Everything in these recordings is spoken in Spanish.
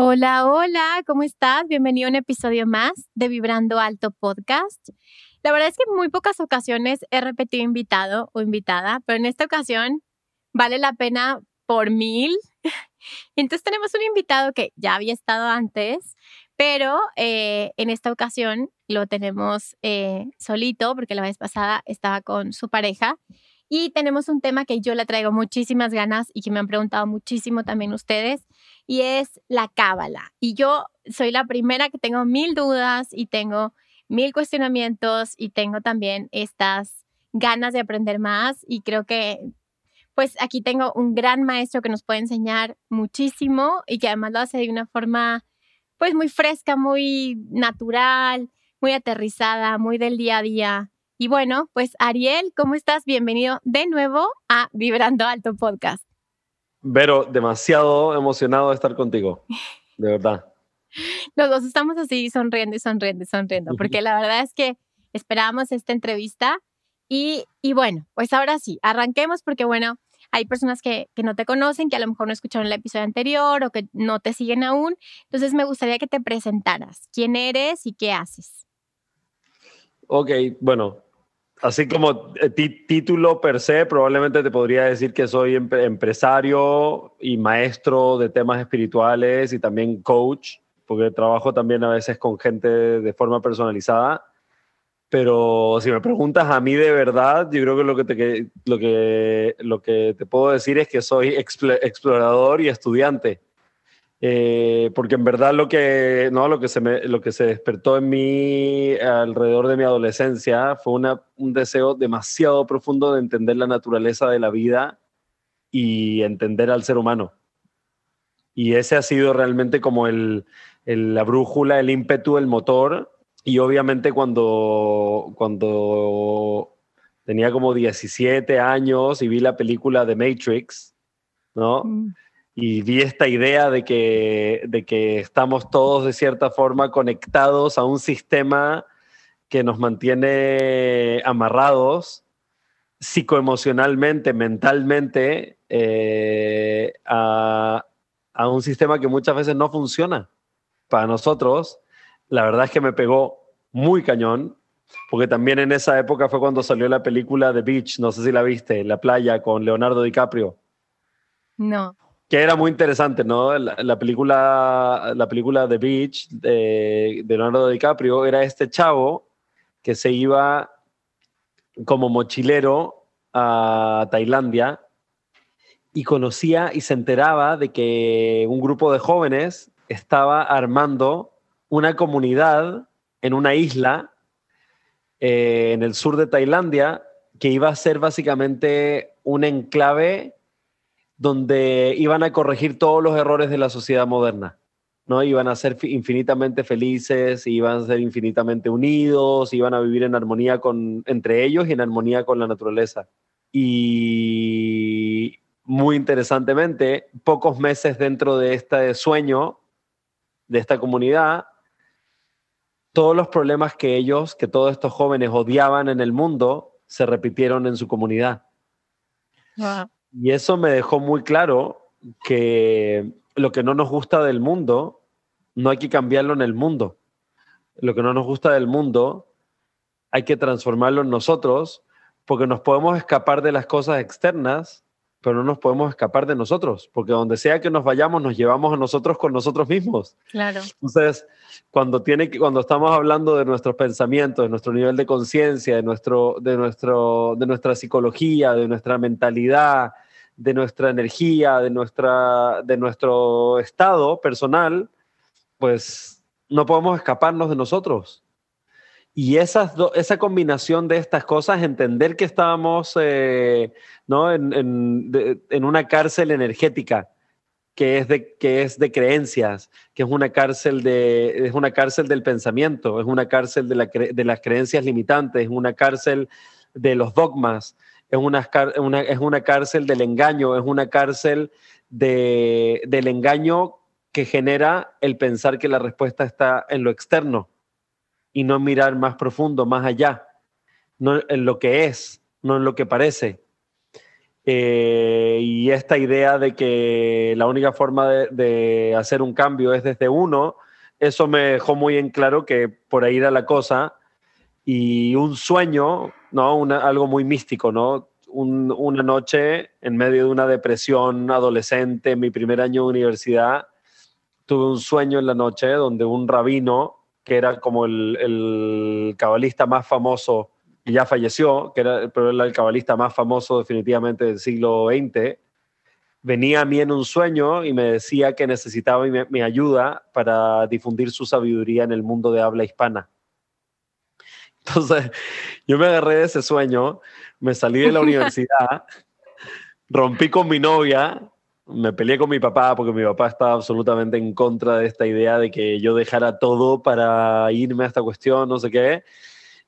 Hola, hola, ¿cómo estás? Bienvenido a un episodio más de Vibrando Alto Podcast. La verdad es que en muy pocas ocasiones he repetido invitado o invitada, pero en esta ocasión vale la pena por mil. Entonces tenemos un invitado que ya había estado antes, pero eh, en esta ocasión lo tenemos eh, solito porque la vez pasada estaba con su pareja y tenemos un tema que yo le traigo muchísimas ganas y que me han preguntado muchísimo también ustedes, y es la cábala. Y yo soy la primera que tengo mil dudas y tengo mil cuestionamientos y tengo también estas ganas de aprender más y creo que pues aquí tengo un gran maestro que nos puede enseñar muchísimo y que además lo hace de una forma pues muy fresca, muy natural, muy aterrizada, muy del día a día. Y bueno, pues Ariel, ¿cómo estás? Bienvenido de nuevo a Vibrando Alto Podcast. Vero, demasiado emocionado de estar contigo, de verdad. Los dos estamos así sonriendo y sonriendo y sonriendo, porque la verdad es que esperábamos esta entrevista y, y bueno, pues ahora sí, arranquemos porque bueno, hay personas que, que, no te conocen, que a lo mejor no escucharon el episodio anterior o que no te siguen aún. Entonces me gustaría que te presentaras. ¿Quién eres y qué haces? Ok, bueno, Así como eh, título per se, probablemente te podría decir que soy empresario y maestro de temas espirituales y también coach, porque trabajo también a veces con gente de forma personalizada. Pero si me preguntas a mí de verdad, yo creo que lo que te, lo que, lo que te puedo decir es que soy explorador y estudiante. Eh, porque en verdad lo que, no, lo, que se me, lo que se despertó en mí alrededor de mi adolescencia fue una, un deseo demasiado profundo de entender la naturaleza de la vida y entender al ser humano. Y ese ha sido realmente como el, el, la brújula, el ímpetu, el motor. Y obviamente cuando, cuando tenía como 17 años y vi la película de Matrix, ¿no? Mm y vi esta idea de que, de que estamos todos de cierta forma conectados a un sistema que nos mantiene amarrados psicoemocionalmente, mentalmente, eh, a, a un sistema que muchas veces no funciona. Para nosotros, la verdad es que me pegó muy cañón, porque también en esa época fue cuando salió la película The Beach, no sé si la viste, La playa con Leonardo DiCaprio. No que era muy interesante, ¿no? La, película, la película The Beach de, Leonardo DiCaprio era este chavo que se iba como mochilero a Tailandia y conocía y se enteraba de que un grupo de jóvenes estaba armando una comunidad en una isla eh, en el sur de Tailandia que iba a ser básicamente un enclave donde iban a corregir todos los errores de la sociedad moderna. ¿no? Iban a ser infinitamente felices, iban a ser infinitamente unidos, iban a vivir en armonía con, entre ellos y en armonía con la naturaleza. Y muy interesantemente, pocos meses dentro de este sueño, de esta comunidad, todos los problemas que ellos, que todos estos jóvenes odiaban en el mundo, se repitieron en su comunidad. Y eso me dejó muy claro que lo que no nos gusta del mundo, no hay que cambiarlo en el mundo. Lo que no nos gusta del mundo, hay que transformarlo en nosotros, porque nos podemos escapar de las cosas externas, pero no nos podemos escapar de nosotros, porque donde sea que nos vayamos, nos llevamos a nosotros con nosotros mismos. Claro. Entonces, cuando, tiene, cuando estamos hablando de nuestros pensamientos, de nuestro nivel de conciencia, de, nuestro, de, nuestro, de nuestra psicología, de nuestra mentalidad, de nuestra energía, de, nuestra, de nuestro estado personal, pues no podemos escaparnos de nosotros. Y esas esa combinación de estas cosas, entender que estábamos eh, ¿no? en, en, una cárcel energética, que es, de, que es de creencias, que es una cárcel, de, es una cárcel del pensamiento, es una cárcel de, la, de las creencias limitantes, es una cárcel de los dogmas, es una, una, es una cárcel del engaño, es una cárcel de, del engaño que genera el pensar que la respuesta está en lo externo y no mirar más profundo, más allá, no en lo que es, no en lo que parece. Eh, y esta idea de que la única forma de, hacer un cambio es desde uno, eso me dejó muy en claro que por ahí era la cosa. Y un sueño, ¿no? algo muy místico, ¿no? una noche en medio de una depresión adolescente, en mi primer año de universidad, tuve un sueño en la noche donde un rabino que era como el, el cabalista más famoso, y ya falleció, que era, pero era el cabalista más famoso definitivamente del siglo XX, venía a mí en un sueño y me decía que necesitaba mi, mi ayuda para difundir su sabiduría en el mundo de habla hispana. Entonces, yo me agarré de ese sueño, me salí de la universidad, rompí con mi novia me peleé con mi papá porque mi papá estaba absolutamente en contra de esta idea de que yo dejara todo para irme a esta cuestión, no sé qué.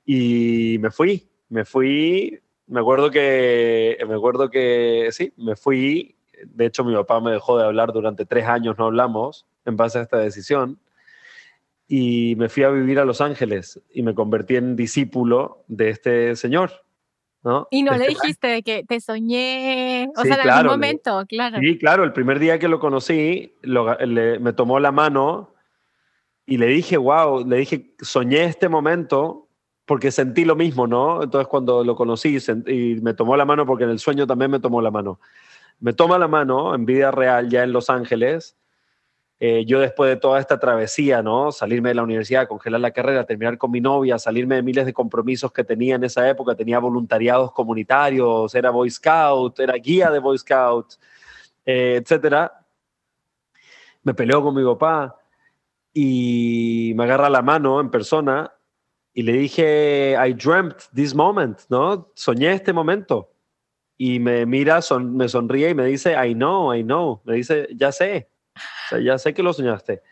Y me fui, me fui, me acuerdo que, me acuerdo que, sí, me fui. De hecho, mi papá me dejó de hablar durante tres años, no hablamos en base a esta decisión. Y me fui a vivir a Los Ángeles y me convertí en discípulo de este señor. Y no le dijiste que te soñé, o sea, en algún momento, claro. Sí, claro, el primer día que lo conocí, me tomó la mano y le dije, wow, le dije, soñé este momento porque sentí lo mismo, ¿no? Entonces cuando lo conocí y me tomó la mano, porque en el sueño también me tomó la mano, me toma la mano en vida real ya en Los Ángeles eh, yo después de toda esta travesía, ¿no? Salirme de la universidad, congelar la carrera, terminar con mi novia, salirme de miles de compromisos que tenía en esa época, tenía voluntariados comunitarios, era Boy Scout, era guía de Boy Scout, eh, etcétera. Me peleó con mi papá y me agarra la mano en persona y le dije, I dreamt this moment, ¿no? Soñé este momento. Y me mira, me sonríe y me dice, I know, I know. Me dice, ya sé ya sé que lo soñaste.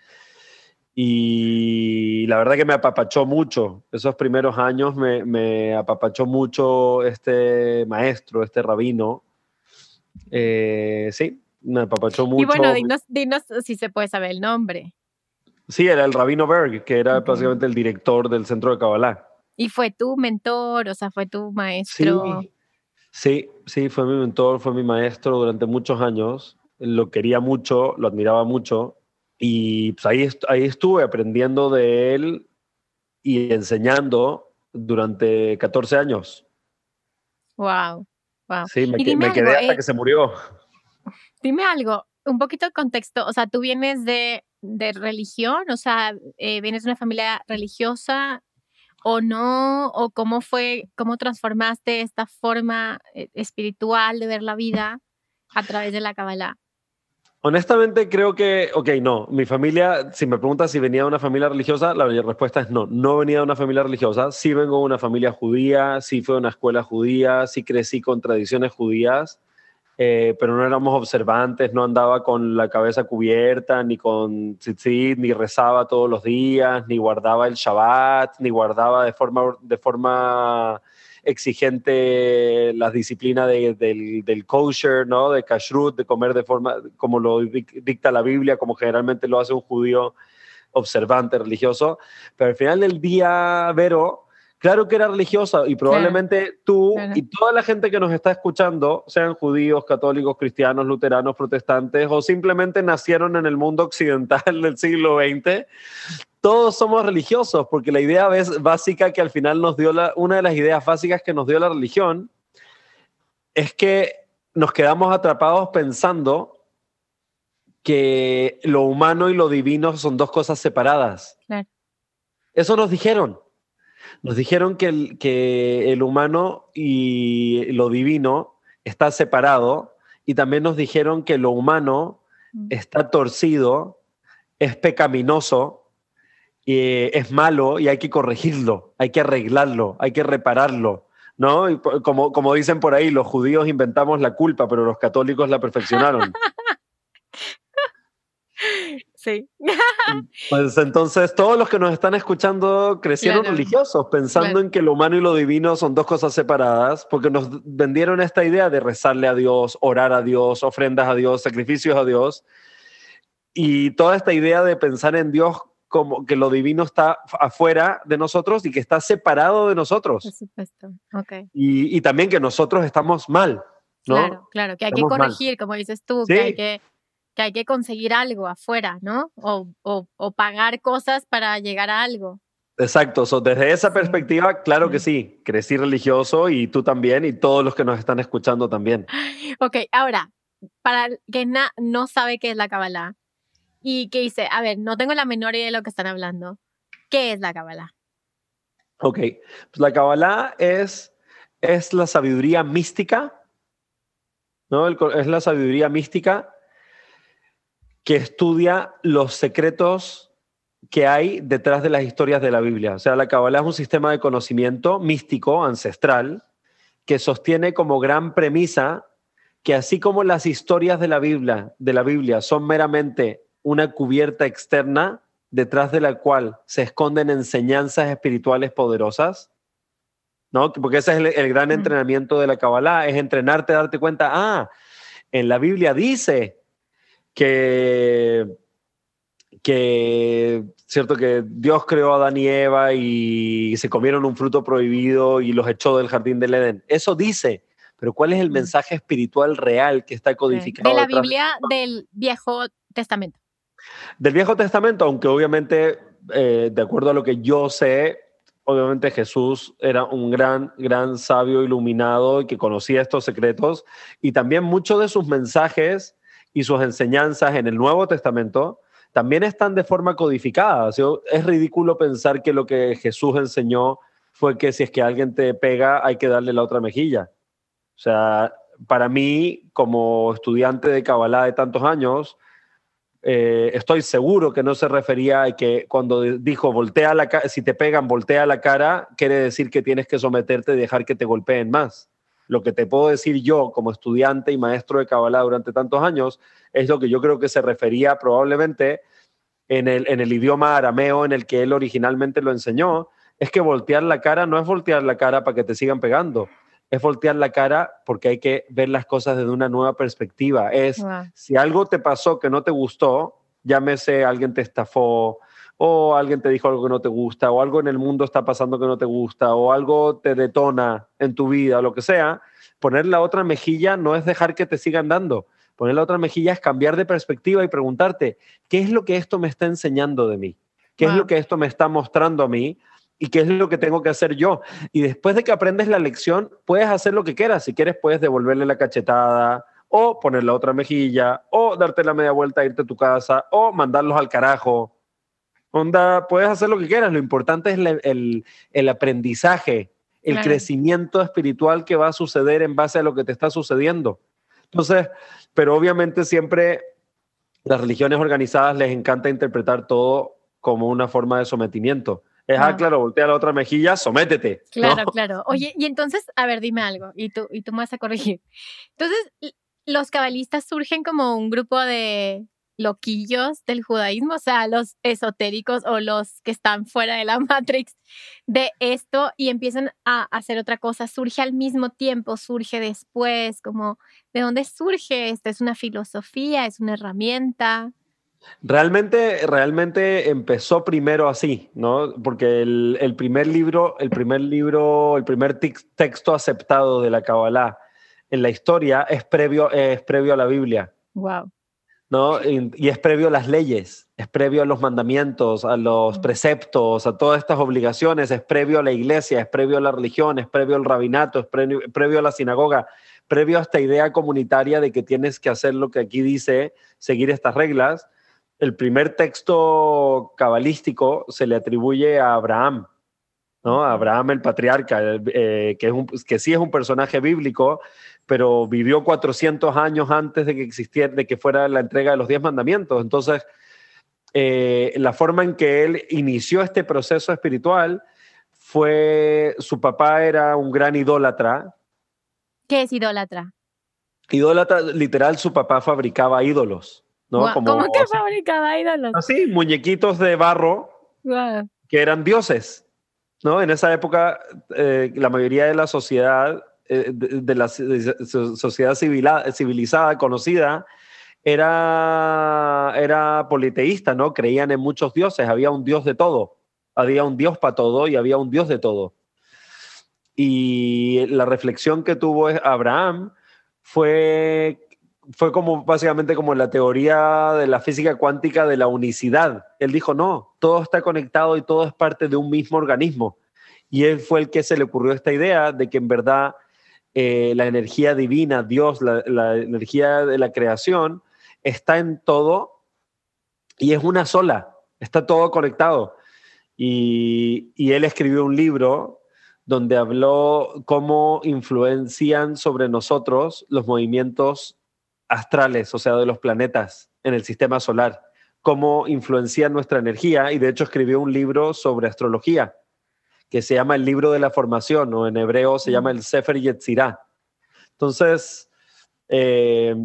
Y la verdad que me apapachó mucho. Esos primeros años me, me apapachó mucho este maestro, este rabino. Eh, sí, me apapachó mucho. Y bueno, dinos, si se puede saber el nombre. Sí, era el rabino Berg, que era básicamente el director del centro de Kabbalah. ¿Y fue tu mentor? O sea, fue tu maestro. Sí, sí, sí, fue mi mentor, fue mi maestro durante muchos años lo quería mucho, lo admiraba mucho y pues ahí, ahí estuve aprendiendo de él y enseñando durante 14 años. Wow, wow. Sí, me, quedé hasta eh, que se murió. Dime algo, un poquito de contexto, o sea, tú vienes de, de religión, o sea, eh, vienes de una familia religiosa o no, o cómo fue, cómo transformaste esta forma eh, espiritual de ver la vida a través de la Kabbalah. Honestamente creo que, ok, no, mi familia, si me preguntas si venía de una familia religiosa, la respuesta es no, no venía de una familia religiosa, sí vengo de una familia judía, sí fue a una escuela judía, sí crecí con tradiciones judías, eh, pero no éramos observantes, no andaba con la cabeza cubierta, ni con tzitzit, ni rezaba todos los días, ni guardaba el Shabbat, ni guardaba de forma, de forma exigente la disciplina del, del, kosher, ¿no? De kashrut, de comer de forma como lo dicta la Biblia, como generalmente lo hace un judío observante, religioso. Pero al final del día, Vero, claro que era religiosa y probablemente tú y toda la gente que nos está escuchando, sean judíos, católicos, cristianos, luteranos, protestantes o simplemente nacieron en el mundo occidental del siglo XX, todos somos religiosos, porque la idea básica que al final nos dio la, una de las ideas básicas que nos dio la religión es que nos quedamos atrapados pensando que lo humano y lo divino son dos cosas separadas. Eso nos dijeron. Nos dijeron que el, que el humano y lo divino está separado y también nos dijeron que lo humano mm. está torcido, es pecaminoso, y es malo y hay que corregirlo, hay que arreglarlo, hay que repararlo. ¿No? Y como, como dicen por ahí, los judíos inventamos la culpa, pero los católicos la perfeccionaron. Sí. Pues entonces todos los que nos están escuchando crecieron religiosos, pensando en que lo humano y lo divino son dos cosas separadas, porque nos vendieron esta idea de rezarle a Dios, orar a Dios, ofrendas a Dios, sacrificios a Dios. Y toda esta idea de pensar en Dios como que lo divino está afuera de nosotros y que está separado de nosotros. Por supuesto, ok. Y, también que nosotros estamos mal. ¿no? Claro, claro, que hay que corregir, como dices tú, que hay que que hay que conseguir algo afuera, ¿no? O, o, pagar cosas para llegar a algo. Exacto, desde esa perspectiva, claro que sí, crecí religioso y tú también y todos los que nos están escuchando también. Ok, ahora, para el que no sabe qué es la Kabbalah y que dice, a ver, no tengo la menor idea de lo que están hablando, ¿qué es la Kabbalah? Ok, pues la Kabbalah es, es la sabiduría mística, ¿no? es la sabiduría mística que estudia los secretos que hay detrás de las historias de la Biblia. O sea, la Kabbalah es un sistema de conocimiento místico, ancestral, que sostiene como gran premisa que así como las historias de la Biblia, de la Biblia son meramente una cubierta externa detrás de la cual se esconden enseñanzas espirituales poderosas, ¿no? Porque ese es el, gran entrenamiento de la Kabbalah, es entrenarte a darte cuenta, ah, en la Biblia dice que, que, cierto, que Dios creó a Adán y Eva y se comieron un fruto prohibido y los echó del jardín del Edén. Eso dice, pero ¿cuál es el mensaje espiritual real que está codificado? De la Biblia del Viejo Testamento. Del Viejo Testamento, aunque obviamente, eh, de acuerdo a lo que yo sé, obviamente Jesús era un gran, gran sabio iluminado y que conocía estos secretos y también muchos de sus mensajes y sus enseñanzas en el Nuevo Testamento también están de forma codificada. es ridículo pensar que lo que Jesús enseñó fue que si es que alguien te pega hay que darle la otra mejilla. O sea, para mí, como estudiante de Kabbalah de tantos años, eh, estoy seguro que no se refería a que cuando dijo voltea si te pegan, voltea la cara, quiere decir que tienes que someterte y dejar que te golpeen más. Lo que te puedo decir yo como estudiante y maestro de Kabbalah durante tantos años es lo que yo creo que se refería probablemente en el, en el idioma arameo en el que él originalmente lo enseñó, es que voltear la cara no es voltear la cara para que te sigan pegando, es voltear la cara porque hay que ver las cosas desde una nueva perspectiva. Es si algo te pasó que no te gustó, llámese alguien te estafó, o alguien te dijo algo que no te gusta, o algo en el mundo está pasando que no te gusta, o algo te detona en tu vida, o lo que sea, poner la otra mejilla no es dejar que te sigan dando. Poner la otra mejilla es cambiar de perspectiva y preguntarte, ¿qué es lo que esto me está enseñando de mí? ¿Qué es lo que esto me está mostrando a mí? ¿Y qué es lo que tengo que hacer yo? Y después de que aprendes la lección, puedes hacer lo que quieras. Si quieres, puedes devolverle la cachetada, o poner la otra mejilla, o darte la media vuelta, irte a tu casa, o mandarlos al carajo Onda, puedes hacer lo que quieras, lo importante es el, aprendizaje, el crecimiento espiritual que va a suceder en base a lo que te está sucediendo. Entonces, pero obviamente siempre las religiones organizadas les encanta interpretar todo como una forma de sometimiento. Es, ah, claro, voltea la otra mejilla, sométete. Claro, claro. Oye, y entonces, a ver, dime algo, y tú, y tú me vas a corregir. Entonces, los cabalistas surgen como un grupo de loquillos del judaísmo, o sea, los esotéricos o los que están fuera de la Matrix de esto y empiezan a hacer otra cosa, surge al mismo tiempo, surge después, como, ¿de dónde surge esto? ¿Es una filosofía? ¿Es una herramienta? Realmente, realmente empezó primero así, ¿no? Porque el, primer libro, el primer libro, el primer texto aceptado de la Kabbalah en la historia es previo, es previo a la Biblia. Wow. ¿No? Y, es previo a las leyes, es previo a los mandamientos, a los preceptos, a todas estas obligaciones, es previo a la iglesia, es previo a la religión, es previo al rabinato, es previo, a la sinagoga. previo a esta idea comunitaria de que tienes que hacer lo que aquí dice, seguir estas reglas, el primer texto cabalístico se le atribuye a Abraham, ¿no? Abraham el patriarca, eh, que, es que sí es un personaje bíblico, pero vivió 400 años antes de que existiera, de que fuera la entrega de los diez mandamientos. Entonces, eh, la forma en que él inició este proceso espiritual fue, su papá era un gran idólatra. ¿Qué es idólatra? Idólatra, literal, su papá fabricaba ídolos. ¿no? ¿Cómo que fabricaba ídolos? Así, muñequitos de barro que eran dioses. ¿no? En esa época, eh, la mayoría de la sociedad, eh, de, la sociedad civilizada, conocida, era, era politeísta, ¿no? Creían en muchos dioses, había un dios de todo, había un dios para todo y había un dios de todo. Y la reflexión que tuvo Abraham fue fue como básicamente como la teoría de la física cuántica de la unicidad. Él dijo, no, todo está conectado y todo es parte de un mismo organismo. Y él fue el que se le ocurrió esta idea de que en verdad eh, la energía divina, Dios, la, energía de la creación, está en todo y es una sola, está todo conectado. Y, y él escribió un libro donde habló cómo influencian sobre nosotros los movimientos astrales, o sea, de los planetas en el sistema solar, cómo influencian nuestra energía y de hecho escribió un libro sobre astrología que se llama el libro de la formación o en hebreo se llama el Sefer Yetzirah. Entonces, eh,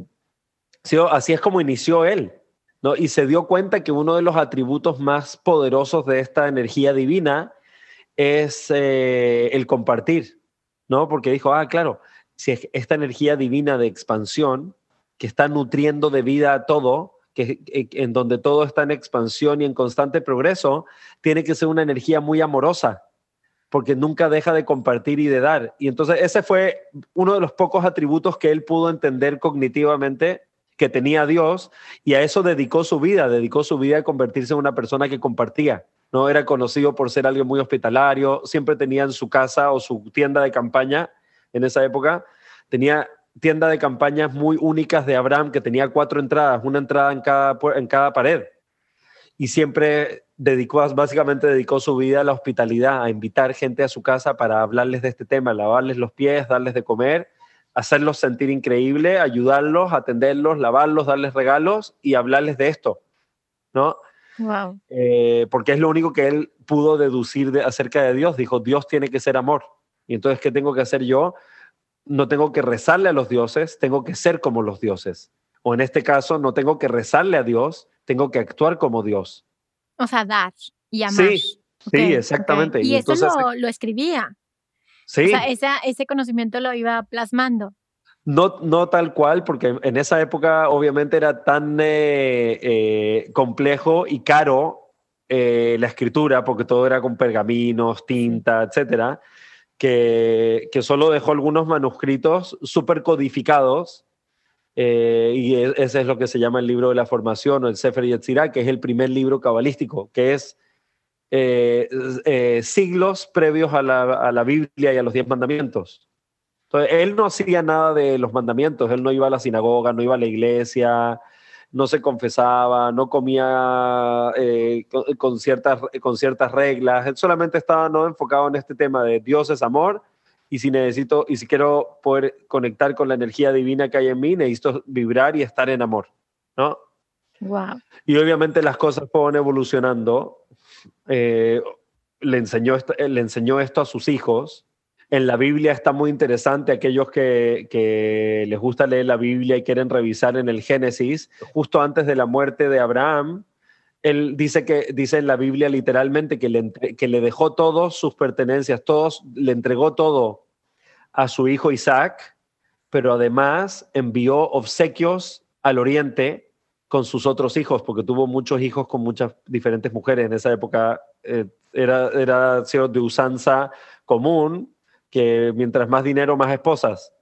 así es como inició él, ¿no? Y se dio cuenta que uno de los atributos más poderosos de esta energía divina es eh, el compartir, ¿no? Porque dijo, ah, claro, si esta energía divina de expansión que está nutriendo de vida a todo, que, eh, en donde todo está en expansión y en constante progreso, tiene que ser una energía muy amorosa, porque nunca deja de compartir y de dar. Y entonces ese fue uno de los pocos atributos que él pudo entender cognitivamente que tenía Dios y a eso dedicó su vida, dedicó su vida a convertirse en una persona que compartía. No era conocido por ser alguien muy hospitalario, siempre tenía en su casa o su tienda de campaña en esa época, tenía tienda de campañas muy únicas de Abraham que tenía cuatro entradas, una entrada en cada, en cada pared. Y siempre dedicó, básicamente dedicó su vida a la hospitalidad, a invitar gente a su casa para hablarles de este tema, lavarles los pies, darles de comer, hacerlos sentir increíble, ayudarlos, atenderlos, lavarlos, darles regalos y hablarles de esto, ¿no? Wow. Eh, porque es lo único que él pudo deducir de, acerca de Dios. Dijo, Dios tiene que ser amor. Y entonces, ¿qué tengo que hacer yo? no tengo que rezarle a los dioses, tengo que ser como los dioses. O en este caso, no tengo que rezarle a Dios, tengo que actuar como Dios. O sea, dar y amar. Sí, sí, exactamente. Y, eso lo, escribía. Sí. O sea, ese conocimiento lo iba plasmando. No, no tal cual, porque en esa época obviamente era tan eh, eh, complejo y caro eh, la escritura, porque todo era con pergaminos, tinta, etcétera que, solo dejó algunos manuscritos súper codificados, eh, y e, ese es lo que se llama el libro de la formación o el Sefer Yetzirah, que es el primer libro cabalístico, que es eh, eh, siglos previos a la, a la, Biblia y a los diez mandamientos. Entonces, él no hacía nada de los mandamientos, él no iba a la sinagoga, no iba a la iglesia, no se confesaba, no comía eh, con, ciertas, con ciertas reglas, él solamente estaba ¿no? enfocado en este tema de Dios es amor y si necesito y si quiero poder conectar con la energía divina que hay en mí, necesito vibrar y estar en amor, ¿no? Wow. Y obviamente las cosas fueron evolucionando. Eh, le, enseñó, le enseñó esto a sus hijos en la Biblia está muy interesante. Aquellos que, les gusta leer la Biblia y quieren revisar en el Génesis, justo antes de la muerte de Abraham, él dice que dice en la Biblia literalmente que le, que le dejó todos sus pertenencias, todos le entregó todo a su hijo Isaac, pero además envió obsequios al oriente con sus otros hijos, porque tuvo muchos hijos con muchas diferentes mujeres. En esa época eh, era, era de usanza común que mientras más dinero, más esposas.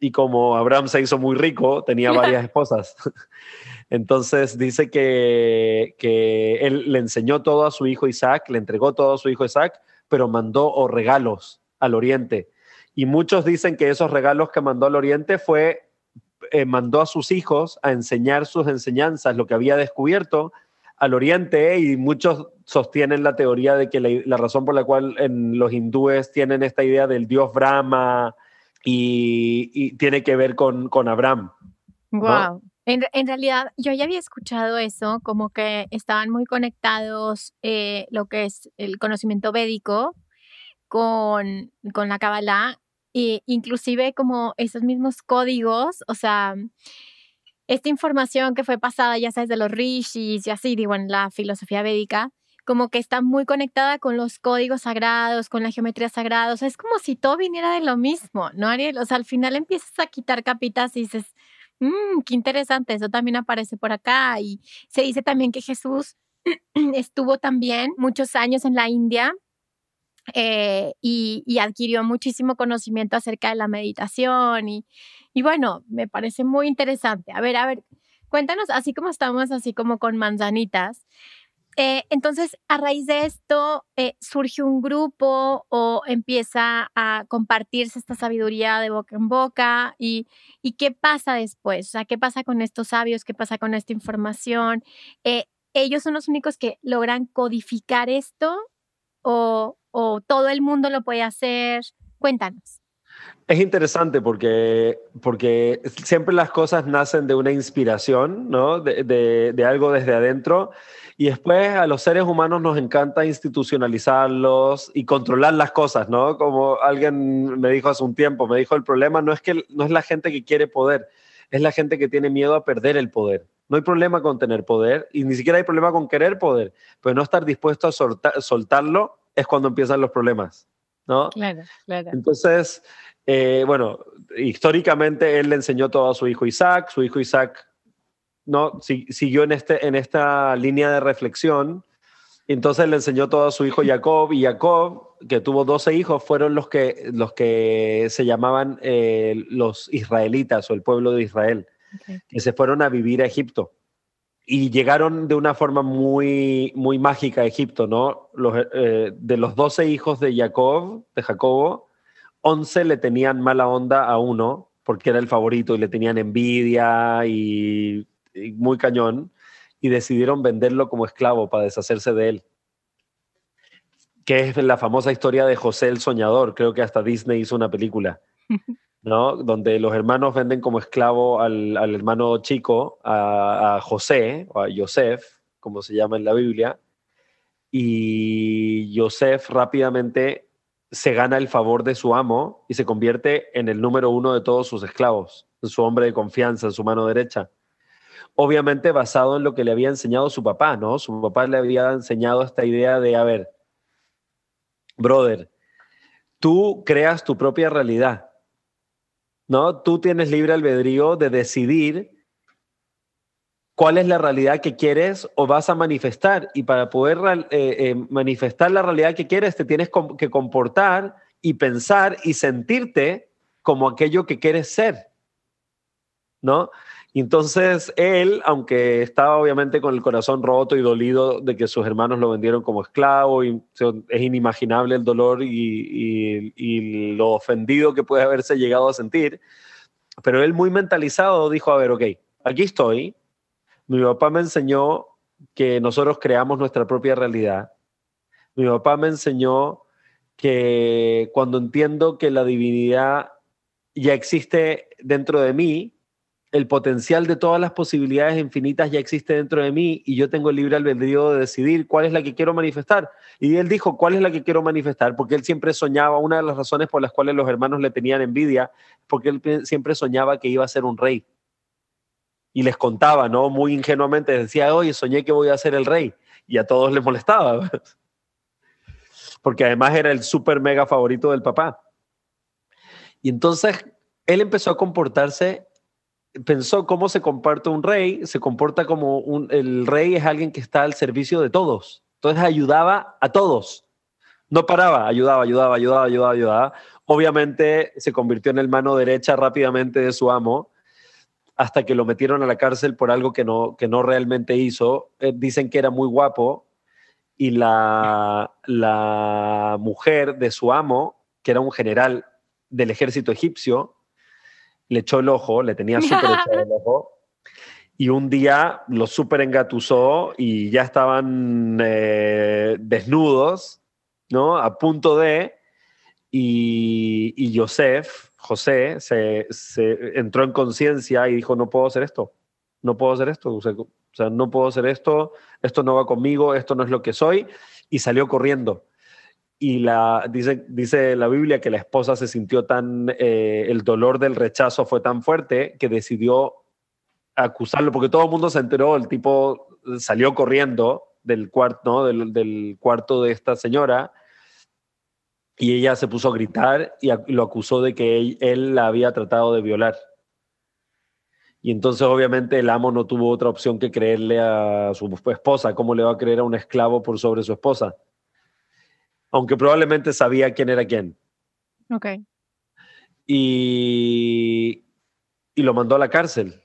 Y como Abraham se hizo muy rico, tenía varias esposas. Entonces dice que, que él le enseñó todo a su hijo Isaac, le entregó todo a su hijo Isaac, pero mandó o regalos al oriente. Y muchos dicen que esos regalos que mandó al Oriente fue, eh, mandó a sus hijos a enseñar sus enseñanzas, lo que había descubierto al Oriente, y muchos sostienen la teoría de que la, razón por la cual los hindúes tienen esta idea del dios Brahma y, tiene que ver con, con Abraham. Wow. En, en, realidad, yo ya había escuchado eso, como que estaban muy conectados eh, lo que es el conocimiento védico con, con la Kabbalah, e inclusive como esos mismos códigos, o sea, esta información que fue pasada, ya sabes, de los rishis y así, digo, en la filosofía védica, como que está muy conectada con los códigos sagrados, con la geometría sagrada, o sea, es como si todo viniera de lo mismo, ¿no, Ariel? O sea, al final empiezas a quitar capitas y dices, mmm, qué interesante, eso también aparece por acá. Y se dice también que Jesús estuvo también muchos años en la India eh, y, adquirió muchísimo conocimiento acerca de la meditación y, y bueno, me parece muy interesante. A ver, a ver, cuéntanos, así como estamos, así como con manzanitas, eh, entonces, a raíz de esto, eh, surge un grupo o empieza a compartirse esta sabiduría de boca en boca y, qué pasa después, qué pasa con estos sabios, qué pasa con esta información. Eh, ¿Ellos son los únicos que logran codificar esto o todo el mundo lo puede hacer? Cuéntanos. Es interesante porque, porque siempre las cosas nacen de una inspiración, ¿no? De, de, de, algo desde adentro. Y después a los seres humanos nos encanta institucionalizarlos y controlar las cosas, ¿no? Como alguien me dijo hace un tiempo, me dijo, el problema no es, que, no es la gente que quiere poder, es la gente que tiene miedo a perder el poder. No hay problema con tener poder y ni siquiera hay problema con querer poder, pero no estar dispuesto a soltarlo es cuando empiezan los problemas, ¿no? Claro, claro. Entonces, eh, bueno, históricamente él le enseñó todo a su hijo Isaac, su hijo Isaac no siguió en, este, en esta línea de reflexión, entonces le enseñó todo a su hijo Jacob, y Jacob, que tuvo 12 hijos, fueron los que, los que se llamaban eh, los israelitas o el pueblo de Israel, que se fueron a vivir a Egipto. Y llegaron de una forma muy, muy mágica a Egipto, ¿no? Los, eh, de los 12 hijos de Jacob, de Jacobo, 11 le tenían mala onda a uno porque era el favorito y le tenían envidia y, muy cañón y decidieron venderlo como esclavo para deshacerse de él. Que es la famosa historia de José el Soñador, creo que hasta Disney hizo una película, ¿no? Donde los hermanos venden como esclavo al, hermano chico, a, a, José, o a Joseph, como se llama en la Biblia, y Joseph rápidamente se gana el favor de su amo y se convierte en el número uno de todos sus esclavos, su hombre de confianza, en su mano derecha. Obviamente basado en lo que le había enseñado su papá, ¿no? Su papá le había enseñado esta idea de, a ver, brother, tú creas tu propia realidad, ¿no? Tú tienes libre albedrío de decidir cuál es la realidad que quieres o vas a manifestar. Y para poder eh, eh, manifestar la realidad que quieres, te tienes que comportar y pensar y sentirte como aquello que quieres ser. ¿No? Entonces él, aunque estaba obviamente con el corazón roto y dolido de que sus hermanos lo vendieron como esclavo, es inimaginable el dolor y, y lo ofendido que puede haberse llegado a sentir, pero él muy mentalizado dijo, a ver, ok, aquí estoy, mi papá me enseñó que nosotros creamos nuestra propia realidad. Mi papá me enseñó que cuando entiendo que la divinidad ya existe dentro de mí, el potencial de todas las posibilidades infinitas ya existe dentro de mí y yo tengo el libre albedrío de decidir cuál es la que quiero manifestar. Y él dijo, ¿cuál es la que quiero manifestar? Porque él siempre soñaba, una de las razones por las cuales los hermanos le tenían envidia, porque él siempre soñaba que iba a ser un rey y les contaba, ¿no? Muy ingenuamente decía, oye, soñé que voy a ser el rey. Y a todos les molestaba. Porque además era el súper mega favorito del papá. Y entonces él empezó a comportarse, pensó cómo se comporta un rey, se comporta como un, el rey es alguien que está al servicio de todos. Entonces ayudaba a todos. No paraba, ayudaba, ayudaba, ayudaba, ayudaba, ayudaba. Obviamente se convirtió en el mano derecha rápidamente de su amo hasta que lo metieron a la cárcel por algo que no, que no realmente hizo. Eh, dicen que era muy guapo y la, la mujer de su amo, que era un general del ejército egipcio, le echó el ojo, le tenía súper echado el ojo, y un día lo súper engatusó y ya estaban eh, desnudos, ¿no? A punto de, y, y Joseph, José, se, se entró en conciencia y dijo, no puedo hacer esto, no puedo hacer esto, o sea, no puedo hacer esto, esto no va conmigo, esto no es lo que soy, y salió corriendo y la, dice, dice la Biblia que la esposa se sintió tan, eh, el dolor del rechazo fue tan fuerte que decidió acusarlo, porque todo el mundo se enteró, el tipo salió corriendo del cuarto, ¿no? del, del, cuarto de esta señora y ella se puso a gritar y a, lo acusó de que él, él la había tratado de violar. Y entonces obviamente el amo no tuvo otra opción que creerle a su esposa. ¿Cómo le va a creer a un esclavo por sobre su esposa? aunque probablemente sabía quién era quién. Ok. Y, y lo mandó a la cárcel.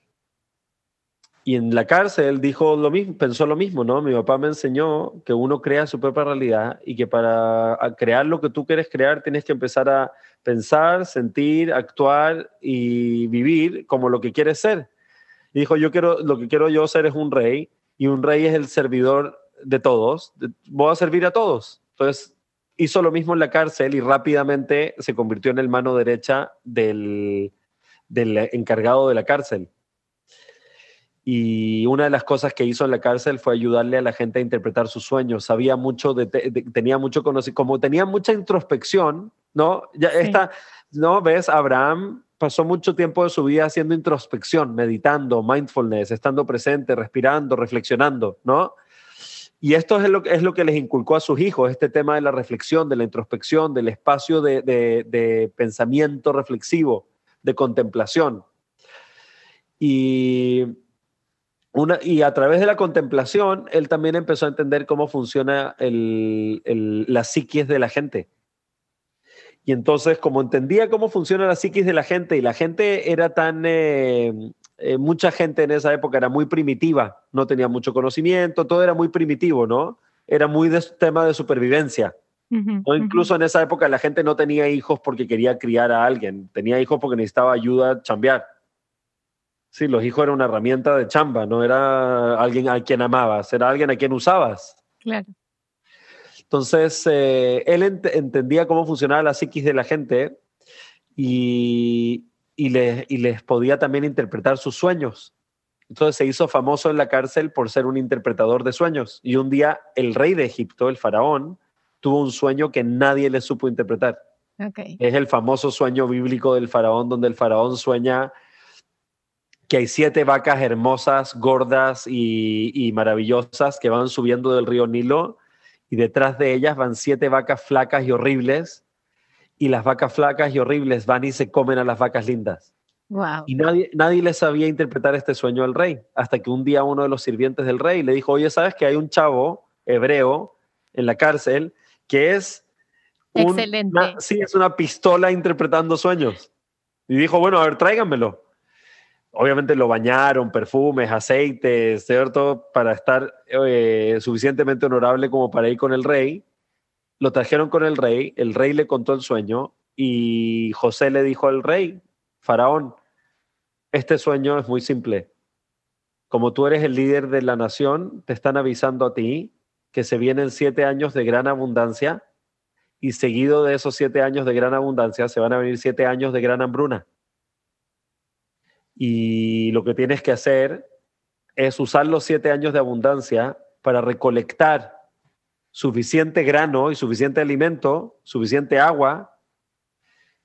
Y en la cárcel dijo lo mismo, pensó lo mismo, ¿no? Mi papá me enseñó que uno crea su propia realidad y que para crear lo que tú quieres crear tienes que empezar a pensar, sentir, actuar y vivir como lo que quieres ser. Y dijo, yo quiero, lo que quiero yo ser es un rey y un rey es el servidor de todos. Voy a servir a todos. Entonces hizo lo mismo en la cárcel y rápidamente se convirtió en el mano derecha del, del encargado de la cárcel. Y una de las cosas que hizo en la cárcel fue ayudarle a la gente a interpretar sus sueños. Sabía mucho, de, de, tenía mucho conocimiento, como tenía mucha introspección, ¿no? Ya sí. esta, ¿no? ¿Ves? Abraham pasó mucho tiempo de su vida haciendo introspección, meditando, mindfulness, estando presente, respirando, reflexionando, ¿no? Y esto es lo, es lo que les inculcó a sus hijos, este tema de la reflexión, de la introspección, del espacio de, de, de pensamiento reflexivo, de contemplación. Y, una, y a través de la contemplación, él también empezó a entender cómo funciona el, el, la psiquis de la gente. Y entonces, como entendía cómo funciona la psiquis de la gente y la gente era tan, eh, eh, mucha gente en esa época era muy primitiva, no tenía mucho conocimiento, todo era muy primitivo, ¿no? Era muy de tema de supervivencia. Uh -huh, ¿no? Incluso uh -huh. en esa época la gente no tenía hijos porque quería criar a alguien, tenía hijos porque necesitaba ayuda a chambear. Sí, los hijos eran una herramienta de chamba, no era alguien a quien amabas, era alguien a quien usabas. Claro. Entonces, eh, él ent entendía cómo funcionaba la psiquis de la gente y, y, les, y les podía también interpretar sus sueños. Entonces se hizo famoso en la cárcel por ser un interpretador de sueños. Y un día el rey de Egipto, el faraón, tuvo un sueño que nadie le supo interpretar. Okay. Es el famoso sueño bíblico del faraón, donde el faraón sueña que hay siete vacas hermosas, gordas y, y maravillosas que van subiendo del río Nilo y detrás de ellas van siete vacas flacas y horribles y las vacas flacas y horribles van y se comen a las vacas lindas. Wow. Y nadie, nadie le sabía interpretar este sueño al rey, hasta que un día uno de los sirvientes del rey le dijo, oye, ¿sabes que hay un chavo hebreo en la cárcel que es... Un, Excelente. Una, sí, es una pistola interpretando sueños. Y dijo, bueno, a ver, tráiganmelo. Obviamente lo bañaron, perfumes, aceites, ¿cierto? Para estar eh, suficientemente honorable como para ir con el rey lo trajeron con el rey, el rey le contó el sueño y José le dijo al rey, Faraón, este sueño es muy simple. Como tú eres el líder de la nación, te están avisando a ti que se vienen siete años de gran abundancia y seguido de esos siete años de gran abundancia se van a venir siete años de gran hambruna. Y lo que tienes que hacer es usar los siete años de abundancia para recolectar suficiente grano y suficiente alimento, suficiente agua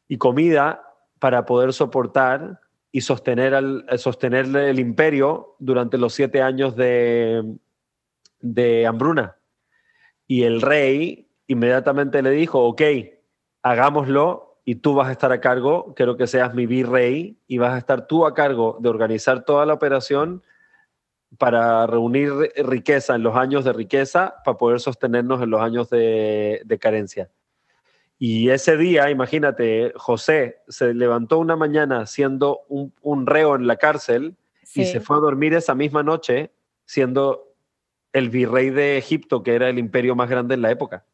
y comida para poder soportar y sostener, al, sostener el imperio durante los siete años de, de hambruna. Y el rey inmediatamente le dijo, ok, hagámoslo y tú vas a estar a cargo, quiero que seas mi virrey y vas a estar tú a cargo de organizar toda la operación para reunir riqueza en los años de riqueza para poder sostenernos en los años de, de, carencia. Y ese día, imagínate, José se levantó una mañana siendo un, un reo en la cárcel sí. y se fue a dormir esa misma noche siendo el virrey de Egipto, que era el imperio más grande en la época.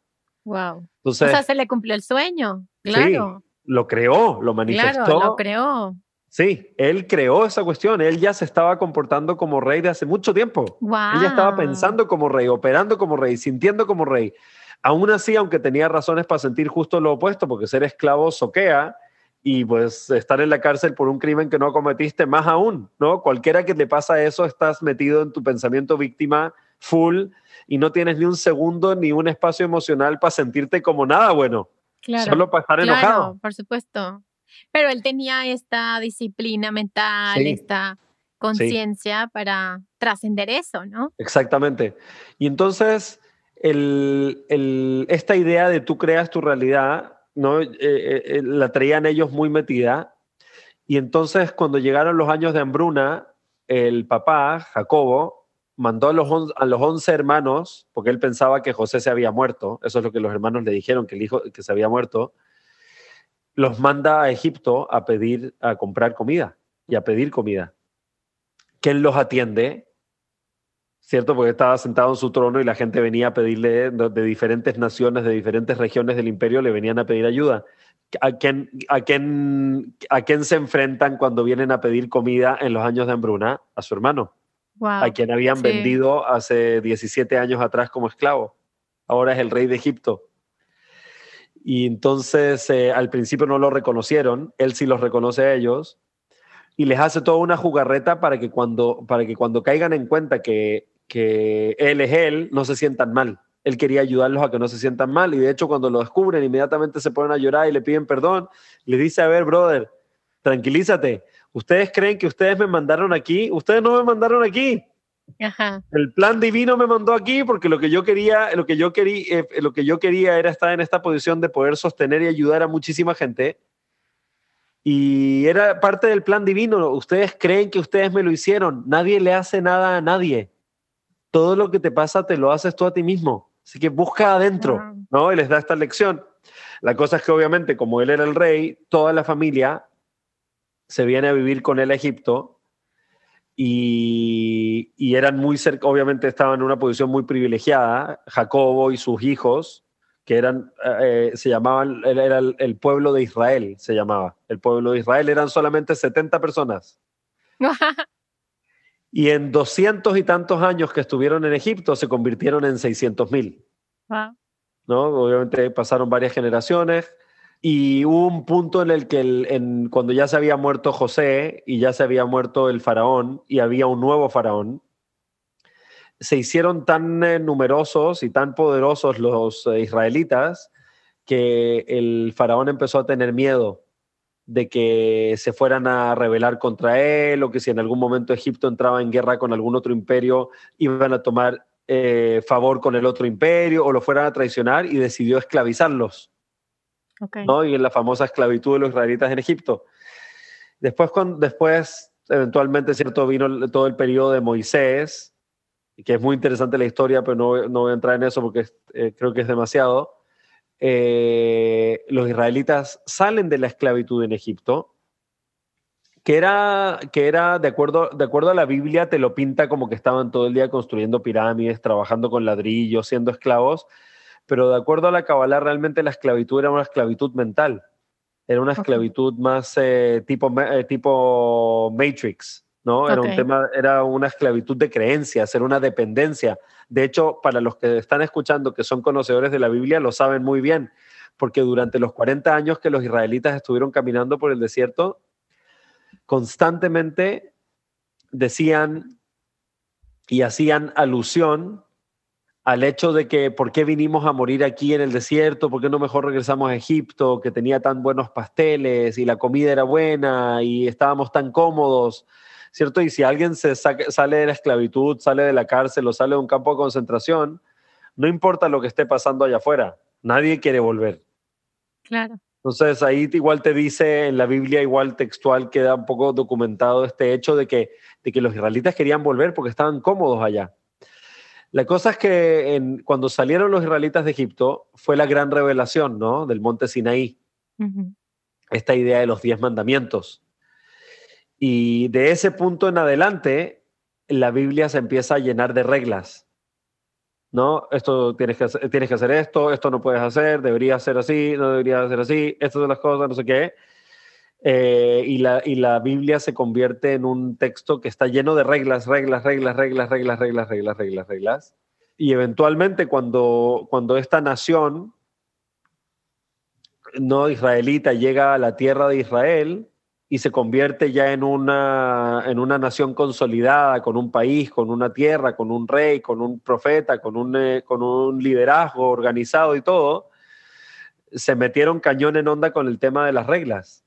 Wow. Entonces, o sea, se le cumplió el sueño, claro. Lo creó, lo manifestó. Claro, lo creó. Sí, él creó esa cuestión. Él ya se estaba comportando como rey de hace mucho tiempo. Wow. Él ya estaba pensando como rey, operando como rey, sintiendo como rey. Aún así, aunque tenía razones para sentir justo lo opuesto, porque ser esclavo soquea y pues estar en la cárcel por un crimen que no cometiste, más aún, ¿no? Cualquiera que te pasa eso, estás metido en tu pensamiento víctima full y no tienes ni un segundo ni un espacio emocional para sentirte como nada bueno. Claro. Solo para estar claro, enojado. por supuesto. Pero él tenía esta disciplina mental, Sí. esta conciencia para trascender eso, ¿no? Exactamente. Y entonces, el- el- esta idea de tú creas tu realidad, ¿no? Eh, eh, eh, la traían ellos muy metida. Y entonces, cuando llegaron los años de hambruna, el papá, Jacobo, mandó a los, a los 11 hermanos, porque él pensaba que José se había muerto, eso es lo que los hermanos le dijeron, que el hijo que se había muerto, los manda a Egipto a pedir, a comprar comida y a pedir comida. ¿Quién los atiende? ¿Cierto? Porque estaba sentado en su trono y la gente venía a pedirle de, de diferentes naciones, de diferentes regiones del imperio, le venían a pedir ayuda. ¿A quién, a, quién, ¿A quién se enfrentan cuando vienen a pedir comida en los años de hambruna? A su hermano, Wow. a quien habían sí. vendido hace 17 años atrás como esclavo. Ahora es el rey de Egipto. Y entonces eh, al principio no lo reconocieron, él sí los reconoce a ellos y les hace toda una jugarreta para que cuando, para que cuando caigan en cuenta que, que él es él, no se sientan mal. Él quería ayudarlos a que no se sientan mal y de hecho cuando lo descubren inmediatamente se ponen a llorar y le piden perdón. Les dice, a ver, brother, tranquilízate. Ustedes creen que ustedes me mandaron aquí, ustedes no me mandaron aquí. Ajá. El plan divino me mandó aquí porque lo que yo quería, lo que yo quería, eh, lo que yo quería era estar en esta posición de poder sostener y ayudar a muchísima gente. Y era parte del plan divino. Ustedes creen que ustedes me lo hicieron. Nadie le hace nada a nadie. Todo lo que te pasa te lo haces tú a ti mismo. Así que busca adentro. ¿no? Y les da esta lección. La cosa es que obviamente como él era el rey, toda la familia se viene a vivir con él a Egipto y, y eran muy cerca, obviamente estaban en una posición muy privilegiada, Jacobo y sus hijos, que eran, eh, se llamaban, era el, el pueblo de Israel, se llamaba. El pueblo de Israel eran solamente 70 personas. Y en 200 y tantos años que estuvieron en Egipto se convirtieron en 600 mil. Wow. ¿no? Obviamente pasaron varias generaciones y hubo un punto en el que el- cuando ya se había muerto José y ya se había muerto el faraón y había un nuevo faraón, se hicieron tan eh, numerosos y tan poderosos los eh, israelitas que el faraón empezó a tener miedo de que se fueran a rebelar contra él o que si en algún momento Egipto entraba en guerra con algún otro imperio, iban a tomar eh, favor con el otro imperio o lo fueran a traicionar y decidió esclavizarlos, Y en la famosa esclavitud de los israelitas en Egipto. Después, cuando, después eventualmente, ¿cierto? Vino todo el periodo de Moisés, que es muy interesante la historia, pero no, no voy a entrar en eso porque eh, creo que es demasiado. Eh, los israelitas salen de la esclavitud en Egipto, que era, que era de, acuerdo, de acuerdo a la Biblia, te lo pinta como que estaban todo el día construyendo pirámides, trabajando con ladrillos, siendo esclavos, pero de acuerdo a la Kabbalah, realmente la esclavitud era una esclavitud mental, era una esclavitud más eh, tipo, eh, tipo Matrix, ¿no? Era un tema, era una esclavitud de creencias, era una dependencia. De hecho, para los que están escuchando que son conocedores de la Biblia, lo saben muy bien, porque durante los 40 años que los israelitas estuvieron caminando por el desierto, constantemente decían y hacían alusión al hecho de que por qué vinimos a morir aquí en el desierto, por qué no mejor regresamos a Egipto, que tenía tan buenos pasteles y la comida era buena y estábamos tan cómodos, ¿cierto? Y si alguien se saca- sale de la esclavitud, sale de la cárcel o sale de un campo de concentración, no importa lo que esté pasando allá afuera, nadie quiere volver. Claro. Entonces ahí igual te dice en la Biblia, igual textual, queda un poco documentado este hecho de que, de que los israelitas querían volver porque estaban cómodos allá. La cosa es que en- cuando salieron los israelitas de Egipto fue la gran revelación ¿no? del monte Sinaí, esta idea de los diez mandamientos. Y de ese punto en adelante, la Biblia se empieza a llenar de reglas. ¿no? Esto tienes que, hacer, tienes que hacer esto, esto no puedes hacer, deberías ser así, no deberías ser así, estas son las cosas, no sé qué. Eh, y, la, y la Biblia se convierte en un texto que está lleno de reglas, reglas, reglas, reglas, reglas, reglas, reglas, reglas, reglas. Y eventualmente cuando, cuando esta nación no israelita llega a la tierra de Israel, y se convierte ya en una, en una nación consolidada, con un país, con una tierra, con un rey, con un profeta, con un, eh, con un liderazgo organizado y todo, se metieron cañón en onda con el tema de las reglas.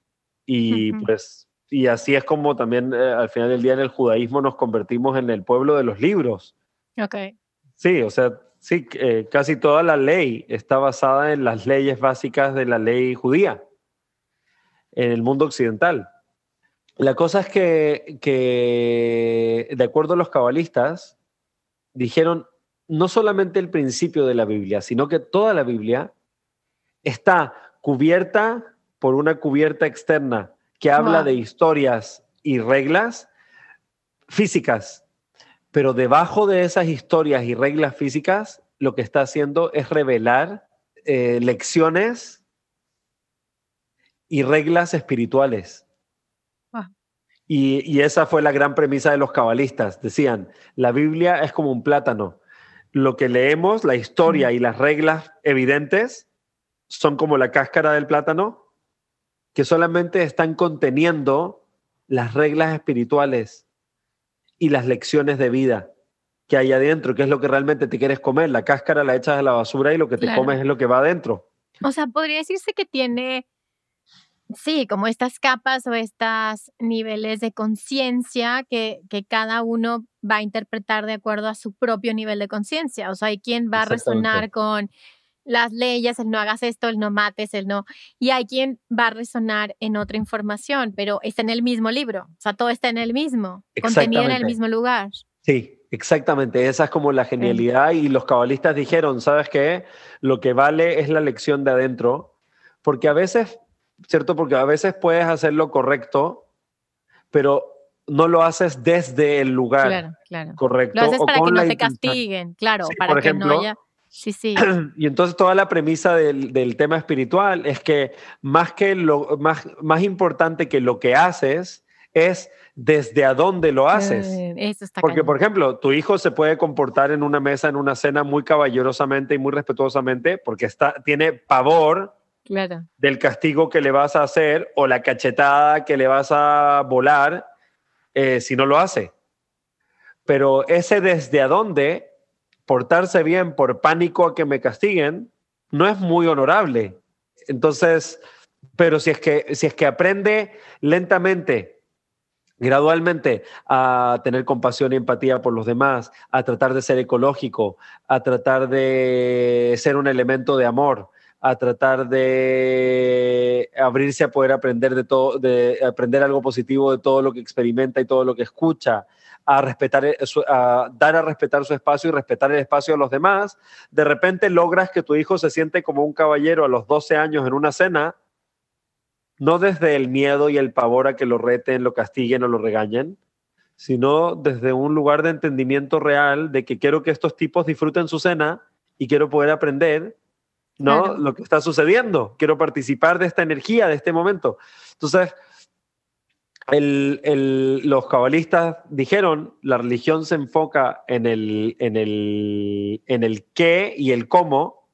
Y pues, y así es como también eh, al final del día en el judaísmo nos convertimos en el pueblo de los libros. Ok. Sí, o sea, sí, eh, casi toda la ley está basada en las leyes básicas de la ley judía en el mundo occidental. La cosa es que, de acuerdo a los cabalistas, dijeron no solamente el principio de la Biblia, sino que toda la Biblia está cubierta por una cubierta externa que habla de historias y reglas físicas, pero debajo de esas historias y reglas físicas, lo que está haciendo es revelar eh, lecciones y reglas espirituales. Y, esa fue la gran premisa de los cabalistas. Decían, la Biblia es como un plátano. Lo que leemos, la historia y las reglas evidentes, son como la cáscara del plátano, que solamente están conteniendo las reglas espirituales y las lecciones de vida que hay adentro, que es lo que realmente te quieres comer. La cáscara la echas a la basura y lo que te comes es lo que va adentro. O sea, podría decirse que tiene Sí, como estas capas o estos niveles de conciencia que, que, cada uno va a interpretar de acuerdo a su propio nivel de conciencia. O sea, hay quien va a resonar con las leyes, el no hagas esto, el no mates, el no. Y hay quien va a resonar en otra información, pero está en el mismo libro. O sea, todo está en el mismo, contenido en el mismo lugar. Sí, exactamente. Esa es como la genialidad. Y los cabalistas dijeron, ¿sabes qué? Lo que vale es la lección de adentro, porque a veces ¿cierto? Porque a veces puedes hacer lo correcto, pero no lo haces desde el lugar correcto. Lo haces para que no te castiguen, claro, para que no haya... Sí, sí. Y entonces toda la premisa del, tema espiritual es que más que lo más, más importante que lo que haces es desde a dónde lo haces. Porque, por ejemplo, tu hijo se puede comportar en una mesa, en una cena muy caballerosamente y muy respetuosamente porque está, tiene pavor del castigo que le vas a hacer o la cachetada que le vas a volar eh, si no lo hace. Pero ese desde a dónde, portarse bien por pánico a que me castiguen, no es muy honorable. Entonces, pero si es que, si es que aprende lentamente, gradualmente a tener compasión y empatía por los demás, a tratar de ser ecológico, a tratar de ser un elemento de amor, a tratar de abrirse a poder aprender de todo, de aprender algo positivo de todo lo que experimenta y todo lo que escucha, a respetar, eh, a dar a respetar su espacio y respetar el espacio de los demás, de repente logras que tu hijo se siente como un caballero a los 12 años en una cena, no desde el miedo y el pavor a que lo reten, lo castiguen o lo regañen, sino desde un lugar de entendimiento real de que quiero que estos tipos disfruten su cena y quiero poder aprender ¿no? Lo que está sucediendo. Quiero participar de esta energía, de este momento. Entonces, los cabalistas dijeron, la religión se enfoca en el, en el, en el qué y el cómo,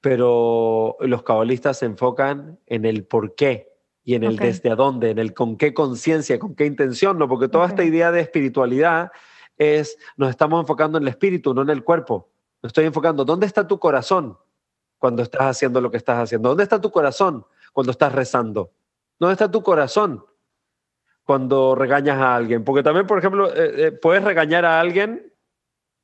pero los cabalistas se enfocan en el por qué y en el desde a dónde, en el con qué conciencia, con qué intención, ¿no? Porque toda esta idea de espiritualidad es, nos estamos enfocando en el espíritu, no en el cuerpo. Me estoy enfocando. ¿Dónde está tu corazón cuando estás haciendo lo que estás haciendo? ¿Dónde está tu corazón cuando estás rezando? ¿Dónde está tu corazón cuando regañas a alguien? Porque también, por ejemplo, eh, eh, puedes regañar a alguien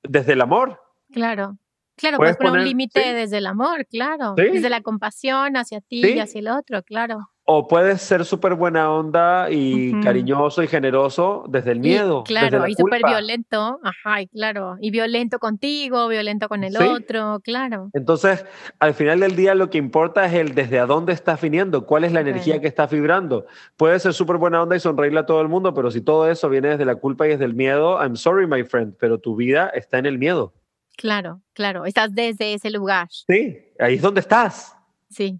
desde el amor. Claro. Claro, puedes, poner un límite desde el amor, claro. Desde la compasión hacia ti y hacia el otro, claro. O puedes ser súper buena onda y cariñoso y generoso desde el miedo. claro, y súper violento, ajá, y claro, y violento contigo, violento con el otro, claro. Entonces, al final del día lo que importa es el desde a dónde estás viniendo, cuál es la energía que estás vibrando. Puedes ser súper buena onda y sonreírle a todo el mundo, pero si todo eso viene desde la culpa y desde el miedo, I'm sorry, my friend, pero tu vida está en el miedo. Claro, claro, estás desde ese lugar. Sí, ahí es donde estás. Sí,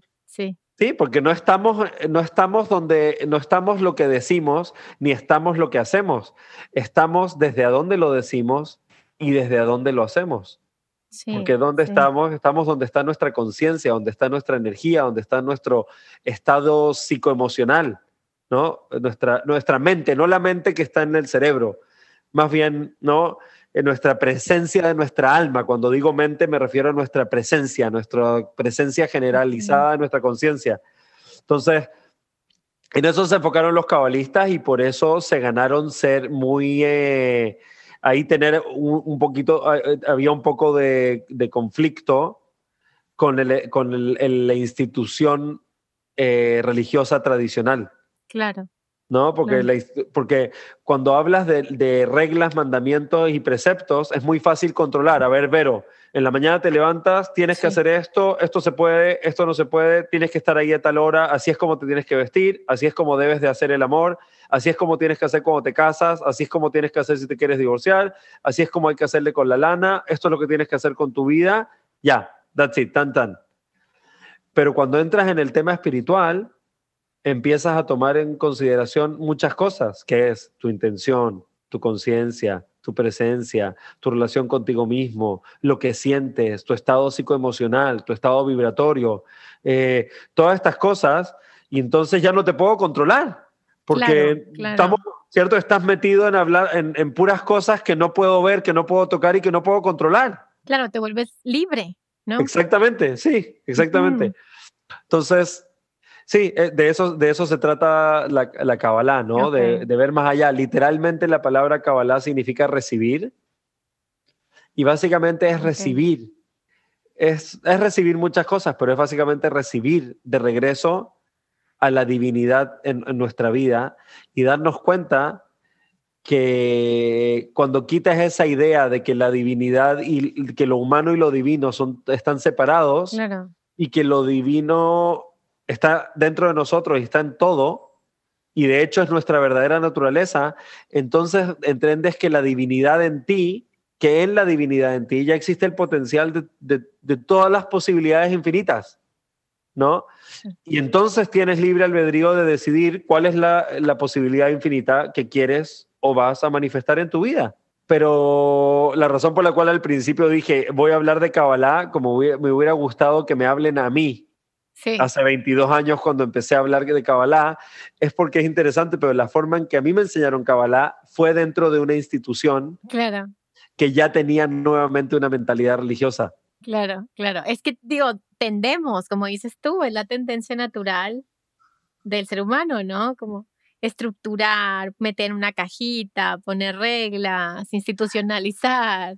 sí. Porque no estamos, no estamos donde, no estamos lo que decimos, ni estamos lo que hacemos. Estamos desde a dónde lo decimos y desde a dónde lo hacemos. porque dónde estamos, estamos donde está nuestra conciencia, donde está nuestra energía, donde está nuestro estado psicoemocional, ¿no? Nuestra, nuestra mente, no la mente que está en el cerebro, más bien, ¿no? En nuestra presencia de nuestra alma. Cuando digo mente me refiero a nuestra presencia, nuestra presencia generalizada nuestra conciencia. Entonces, en eso se enfocaron los cabalistas y por eso se ganaron ser muy... Eh, ahí tener un, poquito, eh, eh, había un poco de, conflicto con, el, con la institución religiosa tradicional. Claro. ¿No? Porque, porque cuando hablas de, reglas, mandamientos y preceptos, es muy fácil controlar. A ver, Vero, en la mañana te levantas, tienes que hacer esto, esto se puede, esto no se puede, tienes que estar ahí a tal hora, así es como te tienes que vestir, así es como debes de hacer el amor, así es como tienes que hacer cuando te casas, así es como tienes que hacer si te quieres divorciar, así es como hay que hacerle con la lana, esto es lo que tienes que hacer con tu vida, ya, that's it, tan tan. Pero cuando entras en el tema espiritual, empiezas a tomar en consideración muchas cosas, que es tu intención, tu conciencia, tu presencia, tu relación contigo mismo, lo que sientes, tu estado psicoemocional, tu estado vibratorio, eh, todas estas cosas, y entonces ya no te puedo controlar, porque estamos, ¿cierto? Estás metido en hablar en, puras cosas que no puedo ver, que no puedo tocar y que no puedo controlar. Claro, te vuelves libre, ¿no? Exactamente, sí, exactamente. Entonces, Sí, eh, de eso, de eso se trata la, la Kabbalah, ¿no? De, ver más allá. Literalmente la palabra Kabbalah significa recibir y básicamente es recibir. Es, es, recibir muchas cosas, pero es básicamente recibir de regreso a la divinidad en, nuestra vida y darnos cuenta que cuando quitas esa idea de que la divinidad y que lo humano y lo divino son, están separados y que lo divino está dentro de nosotros y está en todo, y de hecho es nuestra verdadera naturaleza, entonces entiendes que la divinidad en ti, que en la divinidad en ti ya existe el potencial de, todas las posibilidades infinitas, ¿no? Y entonces tienes libre albedrío de decidir cuál es la, posibilidad infinita que quieres o vas a manifestar en tu vida pero la razón por la cual al principio dije voy a hablar de Kabbalah, como me hubiera gustado que me hablen a mí, hace 22 años cuando empecé a hablar de Kabbalah, es porque es interesante, pero la forma en que a mí me enseñaron Kabbalah fue dentro de una institución claro. que ya tenía nuevamente una mentalidad religiosa. Claro, claro. Es que digo, tendemos, como dices tú, es la tendencia natural del ser humano, ¿no? Como estructurar, meter en una cajita, poner reglas, institucionalizar.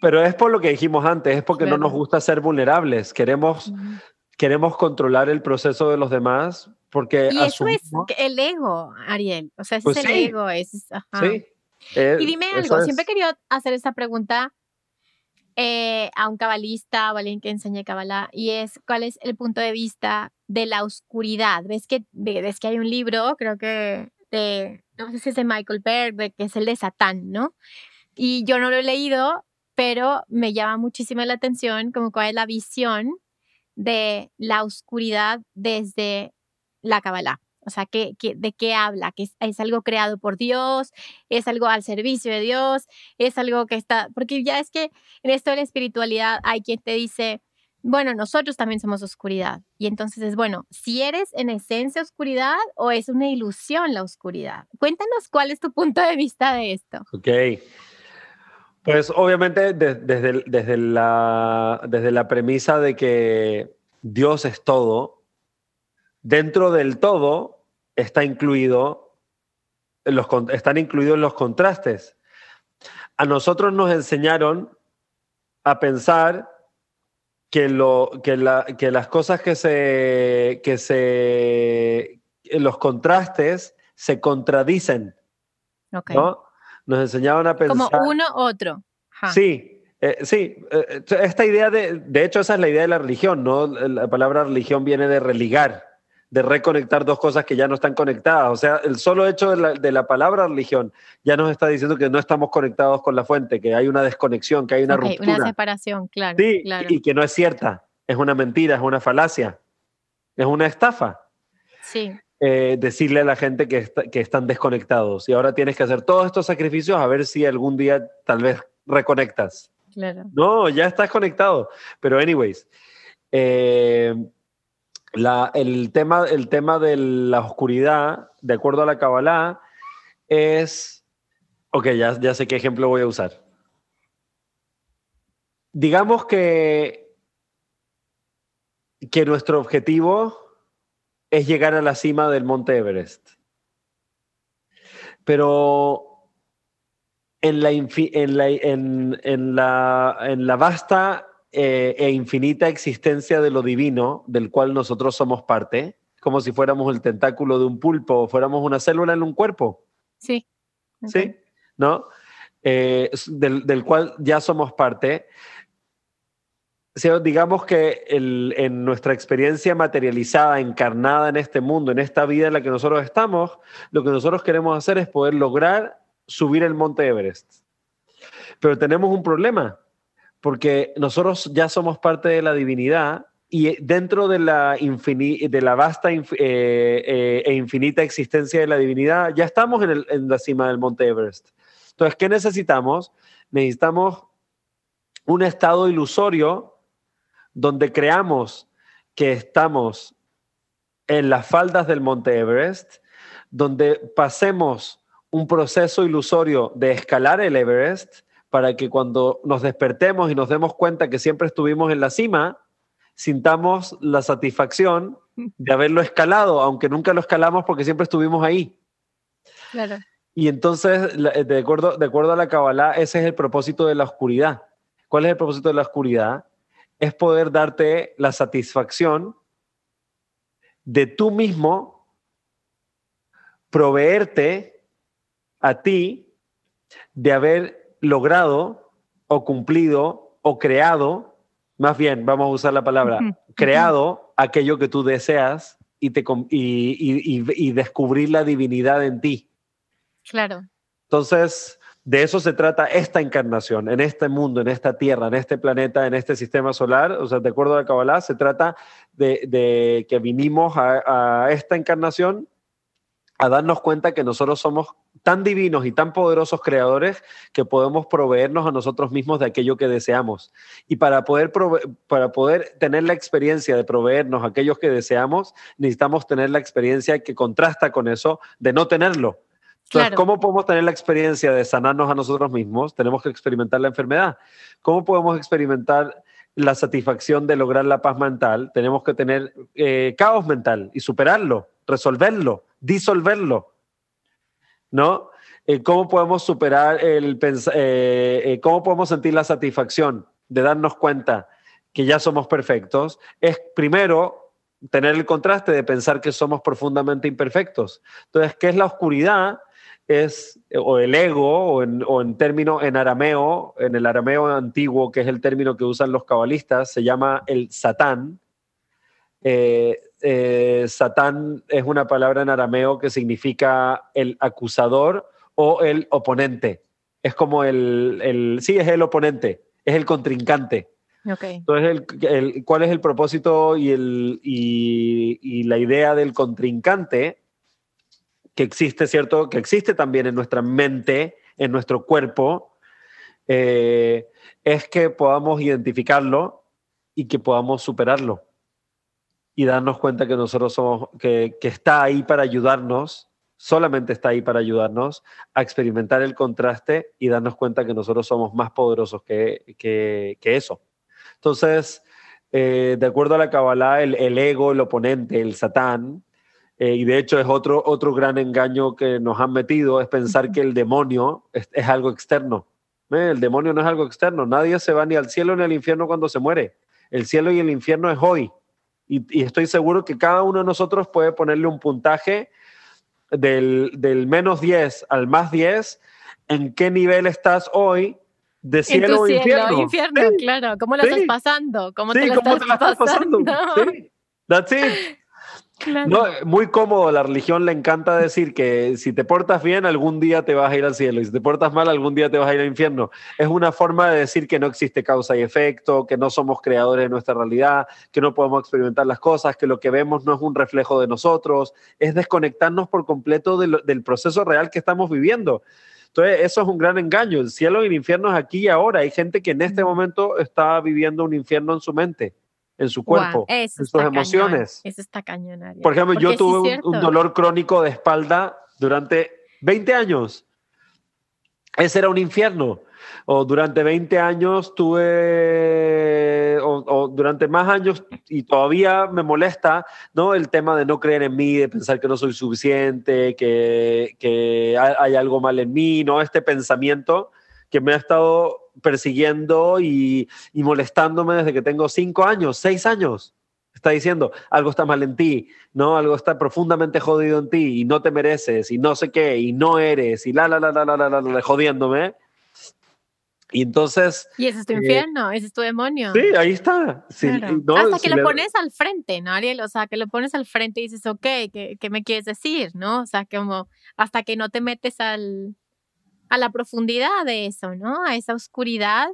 Pero es por lo que dijimos antes, es porque no nos gusta ser vulnerables, queremos, queremos controlar el proceso de los demás porque... Y eso es el ego, Ariel, o sea, ese pues es el ego. Es, Sí. y dime algo, siempre he querido hacer esta pregunta eh, a un cabalista o alguien que enseñe cabalá y es cuál es el punto de vista de la oscuridad. ¿Ves que, ves que hay un libro, creo que de, no sé si es de Michael Berg, que es el de Satán, ¿no? Y yo no lo he leído, pero me llama muchísimo la atención como cuál es la visión de la oscuridad desde la Kabbalah. O sea, ¿qué, de qué habla? ¿Que es, algo creado por Dios? ¿Es algo al servicio de Dios? ¿Es algo que está...? Porque ya es que en esto de la espiritualidad hay quien te dice, bueno, nosotros también somos oscuridad. Y entonces es, bueno, si eres en esencia oscuridad o es una ilusión la oscuridad. Cuéntanos cuál es tu punto de vista de esto. Ok. Pues obviamente desde, desde, la, desde la premisa de que Dios es todo, dentro del todo está incluido los, están incluidos los contrastes. A nosotros nos enseñaron a pensar que, lo, que, la, que las cosas que se, que se, los contrastes se contradicen. ¿no? Nos enseñaban a pensar. Como uno otro. Sí, eh, sí. Eh, esta idea de, de hecho, esa es la idea de la religión, ¿no? La palabra religión viene de religar de reconectar dos cosas que ya no están conectadas. O sea, el solo hecho de la, palabra religión ya nos está diciendo que no estamos conectados con la fuente, que hay una desconexión, que hay una ruptura. Una separación, claro. Sí, y que no es cierta, es una mentira, es una falacia, es una estafa. Sí. Eh, decirle a la gente que, que están desconectados y ahora tienes que hacer todos estos sacrificios a ver si algún día tal vez reconectas. Claro. No, ya estás conectado. Pero anyways, eh, el, tema, el tema de la oscuridad, de acuerdo a la Kabbalah, es. Ok, ya, ya sé qué ejemplo voy a usar. Digamos que, que nuestro objetivo es llegar a la cima del Monte Everest. Pero en la, en la, en la, en la vasta eh, e infinita existencia de lo divino, del cual nosotros somos parte, como si fuéramos el tentáculo de un pulpo o fuéramos una célula en un cuerpo. Sí. Sí, ¿no? Eh, del, cual ya somos parte. Digamos que en nuestra experiencia materializada, encarnada en este mundo, en esta vida en la que nosotros estamos, lo que nosotros queremos hacer es poder lograr subir el monte Everest. Pero tenemos un problema, porque nosotros ya somos parte de la divinidad y dentro de la, de la vasta eh, eh, e infinita existencia de la divinidad, ya estamos en, en la cima del Monte Everest. Entonces, ¿qué necesitamos? Necesitamos un estado ilusorio donde creamos que estamos en las faldas del Monte Everest, donde pasemos un proceso ilusorio de escalar el Everest para que cuando nos despertemos y nos demos cuenta que siempre estuvimos en la cima, sintamos la satisfacción de haberlo escalado, aunque nunca lo escalamos porque siempre estuvimos ahí. Claro. Y entonces, de acuerdo, de acuerdo a la Kabbalah, ese es el propósito de la oscuridad. ¿Cuál es el propósito de la oscuridad? Es poder darte la satisfacción de tú mismo proveerte a ti de haber logrado o cumplido o creado, más bien, vamos a usar la palabra, creado aquello que tú deseas y, te, y, y, descubrir la divinidad en ti. Claro. Entonces, de eso se trata esta encarnación, en este mundo, en esta tierra, en este planeta, en este sistema solar. O sea, de acuerdo a la Kabbalah, se trata de, que vinimos a, a, esta encarnación a darnos cuenta que nosotros somos tan divinos y tan poderosos creadores que podemos proveernos a nosotros mismos de aquello que deseamos. Y para poder, para poder tener la experiencia de proveernos aquellos que deseamos, necesitamos tener la experiencia que contrasta con eso de no tenerlo. Entonces, ¿cómo podemos tener la experiencia de sanarnos a nosotros mismos? Tenemos que experimentar la enfermedad. ¿Cómo podemos experimentar la satisfacción de lograr la paz mental? Tenemos que tener eh, caos mental y superarlo, resolverlo disolverlo, ¿no? Eh, ¿Cómo podemos superar el eh, eh, cómo podemos sentir la satisfacción de darnos cuenta que ya somos perfectos? Es primero tener el contraste de pensar que somos profundamente imperfectos. Entonces, ¿qué es la oscuridad? Es, o el ego, o en, o en término en arameo, en el arameo antiguo, que es el término que usan los cabalistas, se llama el satán. Eh, Satán es una palabra en arameo que significa el acusador o el oponente. Es como el, el sí, es el oponente, es el contrincante. Entonces, el, ¿cuál es el propósito y, el, y, la idea del contrincante? Que existe, ¿cierto? Que existe también en nuestra mente, en nuestro cuerpo, eh, es que podamos identificarlo y que podamos superarlo y darnos cuenta que nosotros somos, que, que está ahí para ayudarnos, solamente está ahí para ayudarnos a experimentar el contraste y darnos cuenta que nosotros somos más poderosos que, que, que eso. Entonces, eh, de acuerdo a la Kabbalah, el, el, ego, el oponente, el satán, eh, y de hecho es otro, otro gran engaño que nos han metido, es pensar que el demonio es, es algo externo. ¿Eh? El demonio no es algo externo, nadie se va ni al cielo ni al infierno cuando se muere. El cielo y el infierno es hoy. Y, y, estoy seguro que cada uno de nosotros puede ponerle un puntaje del, del, menos 10 al más 10, en qué nivel estás hoy de cielo o infierno. infierno sí. claro. ¿Cómo lo sí. estás pasando? ¿Cómo sí, te, lo ¿cómo estás, te la estás pasando? pasando? Sí. That's it. Claro. No, muy cómodo, la religión le encanta decir que si te portas bien, algún día te vas a ir al cielo, y si te portas mal, algún día te vas a ir al infierno. Es una forma de decir que no existe causa y efecto, que no somos creadores de nuestra realidad, que no podemos experimentar las cosas, que lo que vemos no es un reflejo de nosotros, es desconectarnos por completo de lo, del proceso real que estamos viviendo. Entonces, eso es un gran engaño. El cielo y el infierno es aquí y ahora. Hay gente que en este momento está viviendo un infierno en su mente en su cuerpo, wow, en sus emociones. Cañón. Eso está cañón. Ariel. Por ejemplo, Porque yo tuve sí un, un, dolor crónico de espalda durante 20 años. Ese era un infierno. O durante 20 años tuve, o, o, durante más años, y todavía me molesta, ¿no? El tema de no creer en mí, de pensar que no soy suficiente, que, que hay algo mal en mí, ¿no? Este pensamiento que me ha estado persiguiendo y, y, molestándome desde que tengo cinco años, seis años. Está diciendo, algo está mal en ti, ¿no? Algo está profundamente jodido en ti y no te mereces y no sé qué y no eres y la, la, la, la, la, la, la, la jodiéndome. Y entonces... Y ese es tu eh, infierno, ese es tu demonio. Sí, ahí está. Sí, claro. no, Hasta si que le... lo pones al frente, ¿no, Ariel? O sea, que lo pones al frente y dices, ok, ¿qué, ¿qué me quieres decir? ¿No? O sea, como hasta que no te metes al, a la profundidad de eso, ¿no? A esa oscuridad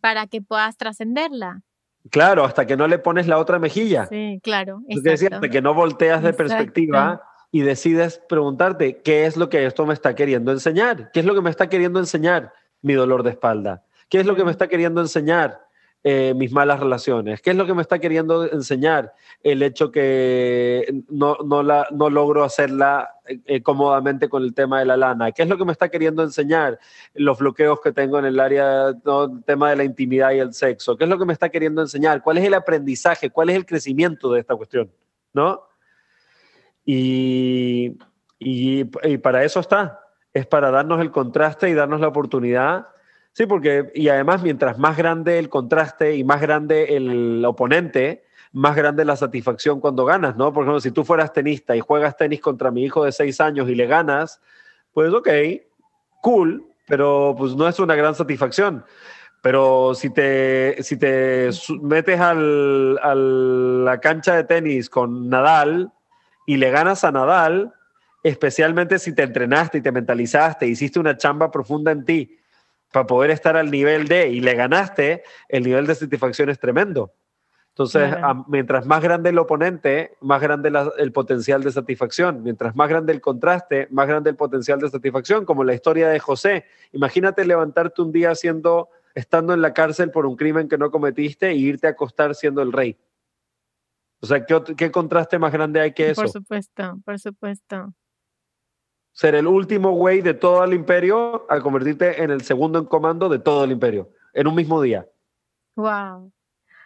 para que puedas trascenderla. Claro, hasta que no le pones la otra mejilla. Sí, claro. Decía, hasta que no volteas de exacto. perspectiva y decides preguntarte qué es lo que esto me está queriendo enseñar, qué es lo que me está queriendo enseñar mi dolor de espalda, qué es lo que me está queriendo enseñar eh, mis malas relaciones, qué es lo que me está queriendo enseñar el hecho que no, no, la, no logro hacerla eh, cómodamente con el tema de la lana, qué es lo que me está queriendo enseñar los bloqueos que tengo en el área, no, tema de la intimidad y el sexo, qué es lo que me está queriendo enseñar, cuál es el aprendizaje, cuál es el crecimiento de esta cuestión, ¿no? Y, y para eso está, es para darnos el contraste y darnos la oportunidad Sí, porque, y además, mientras más grande el contraste y más grande el oponente, más grande la satisfacción cuando ganas, ¿no? Por ejemplo, si tú fueras tenista y juegas tenis contra mi hijo de seis años y le ganas, pues ok, cool, pero pues no es una gran satisfacción. Pero si te, si te metes al, a la cancha de tenis con Nadal y le ganas a Nadal, especialmente si te entrenaste y te mentalizaste, hiciste una chamba profunda en ti, para poder estar al nivel de, y le ganaste, el nivel de satisfacción es tremendo. Entonces, a, mientras más grande el oponente, más grande la, el potencial de satisfacción. Mientras más grande el contraste, más grande el potencial de satisfacción, como la historia de José. Imagínate levantarte un día siendo, estando en la cárcel por un crimen que no cometiste e irte a acostar siendo el rey. O sea, ¿qué, qué contraste más grande hay que eso? Por supuesto, por supuesto ser el último güey de todo el imperio a convertirte en el segundo en comando de todo el imperio, en un mismo día. Wow.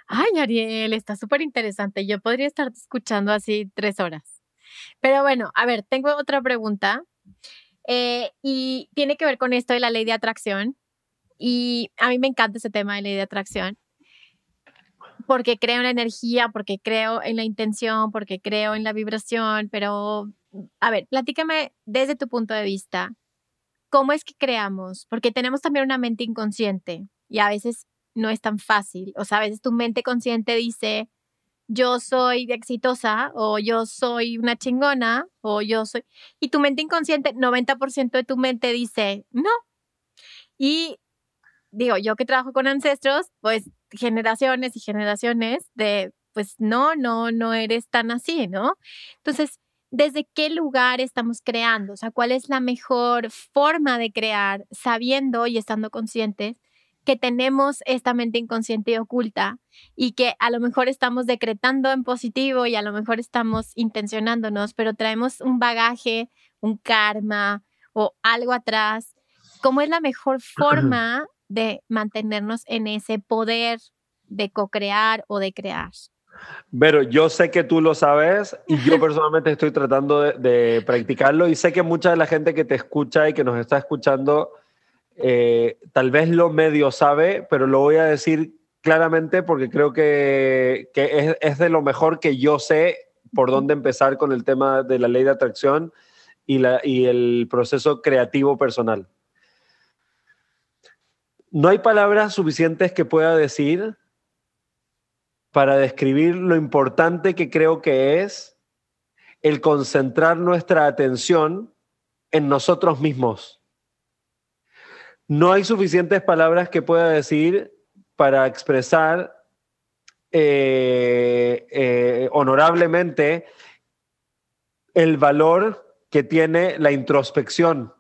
Ay, Ariel, está súper interesante. Yo podría estar escuchando así tres horas. Pero bueno, a ver, tengo otra pregunta eh, y tiene que ver con esto de la ley de atracción. Y a mí me encanta ese tema de ley de atracción porque creo en la energía, porque creo en la intención, porque creo en la vibración, pero a ver, platícame desde tu punto de vista, ¿cómo es que creamos? Porque tenemos también una mente inconsciente y a veces no es tan fácil. O sea, a veces tu mente consciente dice, yo soy exitosa o yo soy una chingona o yo soy... Y tu mente inconsciente, 90% de tu mente dice, no. Y digo, yo que trabajo con ancestros, pues generaciones y generaciones de, pues no, no, no eres tan así, ¿no? Entonces, desde qué lugar estamos creando, o sea, cuál es la mejor forma de crear sabiendo y estando conscientes que tenemos esta mente inconsciente y oculta y que a lo mejor estamos decretando en positivo y a lo mejor estamos intencionándonos, pero traemos un bagaje, un karma o algo atrás. ¿Cómo es la mejor forma de mantenernos en ese poder de co-crear o de crear? Pero yo sé que tú lo sabes y yo personalmente estoy tratando de, de, practicarlo y sé que mucha de la gente que te escucha y que nos está escuchando eh, tal vez lo medio sabe, pero lo voy a decir claramente porque creo que, que es, de lo mejor que yo sé por dónde empezar con el tema de la ley de atracción y, la, y el proceso creativo personal. No hay palabras suficientes que pueda decir para describir lo importante que creo que es el concentrar nuestra atención en nosotros mismos. No hay suficientes palabras que pueda decir para expresar eh, eh, honorablemente el valor que tiene la introspección,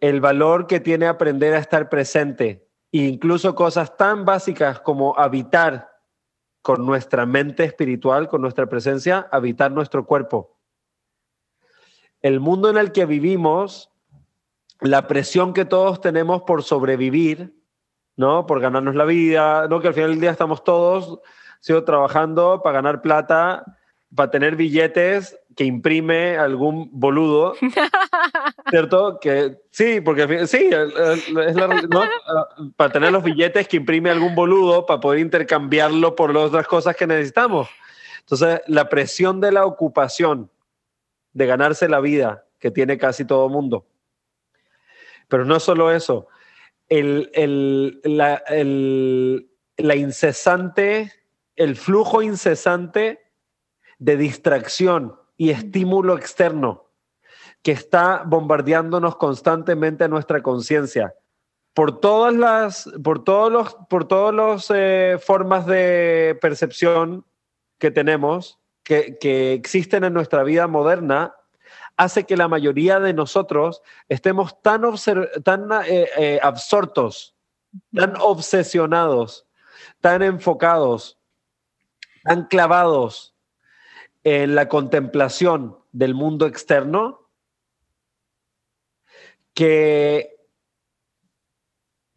el valor que tiene aprender a estar presente, incluso cosas tan básicas como habitar con nuestra mente espiritual, con nuestra presencia, habitar nuestro cuerpo. El mundo en el que vivimos la presión que todos tenemos por sobrevivir, ¿no? Por ganarnos la vida, ¿no? Que al final del día estamos todos sigo trabajando para ganar plata, para tener billetes que imprime algún boludo, ¿cierto? Que sí, porque sí, es ¿no? para tener los billetes que imprime algún boludo para poder intercambiarlo por las otras cosas que necesitamos. Entonces, la presión de la ocupación, de ganarse la vida que tiene casi todo mundo, pero no solo eso, el, el, la, la incesante, el flujo incesante de distracción y estímulo externo que está bombardeándonos constantemente a nuestra conciencia. Por todas las por todos los por todos los eh, formas de percepción que tenemos que, que, existen en nuestra vida moderna hace que la mayoría de nosotros estemos tan, tan eh, eh, absortos, tan obsesionados, tan enfocados, tan clavados en la contemplación del mundo externo, que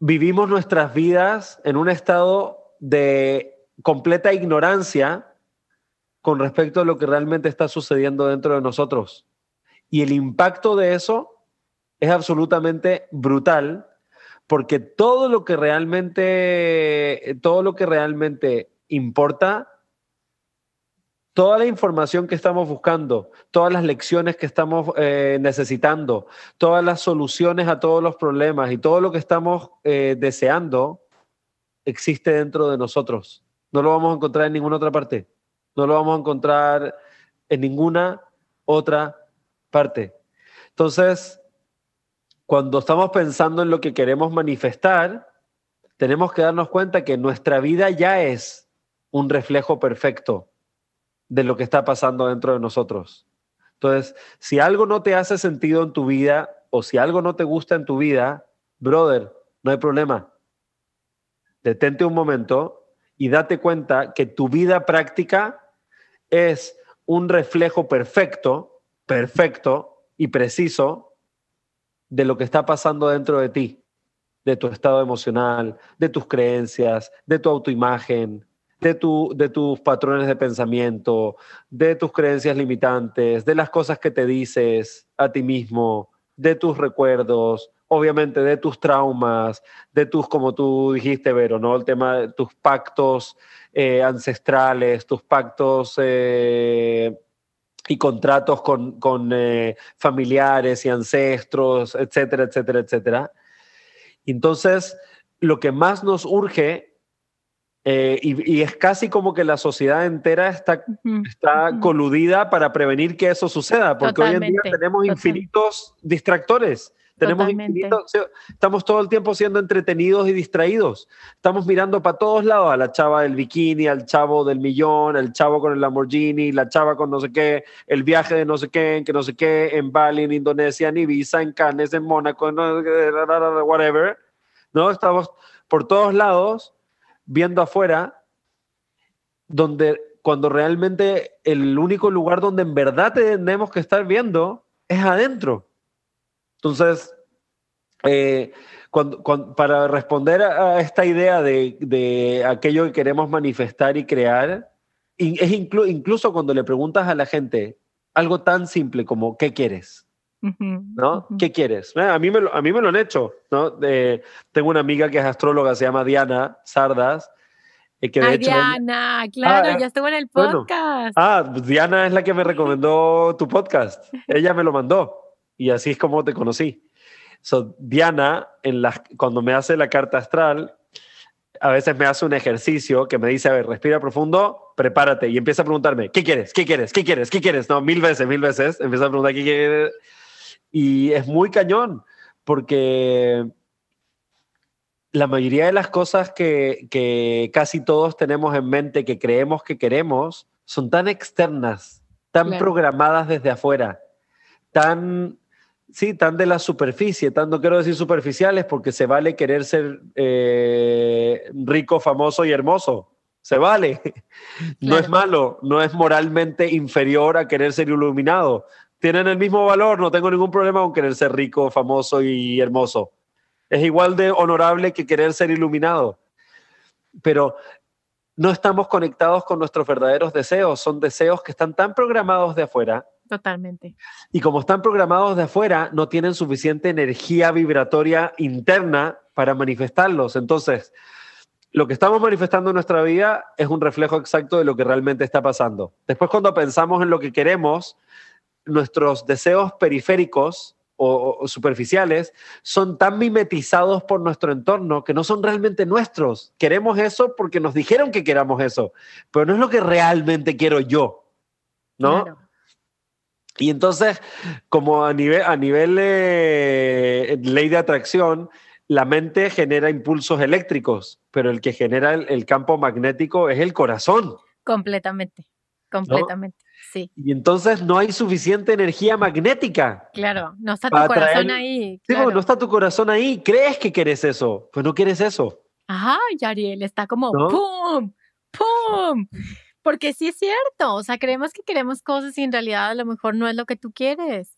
vivimos nuestras vidas en un estado de completa ignorancia con respecto a lo que realmente está sucediendo dentro de nosotros. Y el impacto de eso es absolutamente brutal porque todo lo que realmente, todo lo que realmente importa, toda la información que estamos buscando, todas las lecciones que estamos eh, necesitando, todas las soluciones a todos los problemas y todo lo que estamos eh, deseando, existe dentro de nosotros. No lo vamos a encontrar en ninguna otra parte. No lo vamos a encontrar en ninguna otra parte. Entonces, cuando estamos pensando en lo que queremos manifestar, tenemos que darnos cuenta que nuestra vida ya es un reflejo perfecto de lo que está pasando dentro de nosotros. Entonces, si algo no te hace sentido en tu vida o si algo no te gusta en tu vida, brother, no hay problema. Detente un momento y date cuenta que tu vida práctica es un reflejo perfecto perfecto y preciso de lo que está pasando dentro de ti, de tu estado emocional, de tus creencias, de tu autoimagen, de, tu, de tus patrones de pensamiento, de tus creencias limitantes, de las cosas que te dices a ti mismo, de tus recuerdos, obviamente de tus traumas, de tus, como tú dijiste, Vero, ¿no? El tema de tus pactos eh, ancestrales, tus pactos eh, y contratos con, con eh, familiares y ancestros, etcétera, etcétera, etcétera. Entonces, lo que más nos urge, eh, y, y, es casi como que la sociedad entera está, está coludida para prevenir que eso suceda, porque hoy en día tenemos infinitos distractores. Tenemos estamos todo el tiempo siendo entretenidos y distraídos. Estamos mirando para todos lados a la chava del bikini, al chavo del millón, al chavo con el Lamborghini, la chava con no sé qué, el viaje de no sé qué, en que no sé qué, en Bali, en Indonesia, en Ibiza, en Cannes, en Mónaco, en whatever. ¿No? Estamos por todos lados viendo afuera donde cuando realmente el único lugar donde en verdad tenemos que estar viendo es adentro. Entonces, eh, para responder a, esta idea de, aquello que queremos manifestar y crear, es incluso cuando le preguntas a la gente algo tan simple como ¿qué quieres? ¿No? ¿Qué quieres? Eh, a, mí me lo, a mí me lo han hecho. ¿no? tengo una amiga que es astróloga, se llama Diana Sardas, Diana, claro, ah, ya estuvo en el podcast. ah, Diana es la que me recomendó tu podcast. Ella me lo mandó y así es como te conocí. So, Diana, en las, cuando me hace la carta astral, a veces me hace un ejercicio que me dice, a ver, respira profundo, prepárate y empieza a preguntarme, ¿qué quieres? ¿Qué quieres? ¿Qué quieres? ¿Qué quieres? No, mil veces, mil veces. Empieza a preguntar, ¿qué quieres? Y es muy cañón porque la mayoría de las cosas que, casi todos tenemos en mente, que creemos que queremos, son tan externas, tan programadas desde afuera, tan, sí, tan de la superficie, tan, no quiero decir superficiales porque se vale querer ser eh, rico, famoso y hermoso. Se vale. No es malo, no es moralmente inferior a querer ser iluminado. Tienen el mismo valor, no tengo ningún problema con querer ser rico, famoso y hermoso es igual de honorable que querer ser iluminado. Pero no estamos conectados con nuestros verdaderos deseos, son deseos que están tan programados de afuera. Totalmente. Y como están programados de afuera, no tienen suficiente energía vibratoria interna para manifestarlos. Entonces, lo que estamos manifestando en nuestra vida es un reflejo exacto de lo que realmente está pasando. Después, cuando pensamos en lo que queremos, nuestros deseos periféricos o, superficiales son tan mimetizados por nuestro entorno que no son realmente nuestros. Queremos eso porque nos dijeron que queramos eso, pero no es lo que realmente quiero yo, ¿no? Y entonces, como a nivel, a nivel de ley de atracción, la mente genera impulsos eléctricos, pero el que genera el, campo magnético es el corazón. Completamente, completamente. Y entonces no hay suficiente energía magnética. Claro, no está tu corazón ahí. Sí, no está tu corazón ahí. Crees que quieres eso, pues no quieres eso. Ajá, Yariel, está como ¡pum! ¡pum! Porque sí es cierto, o sea, creemos que queremos cosas y en realidad a lo mejor no es lo que tú quieres.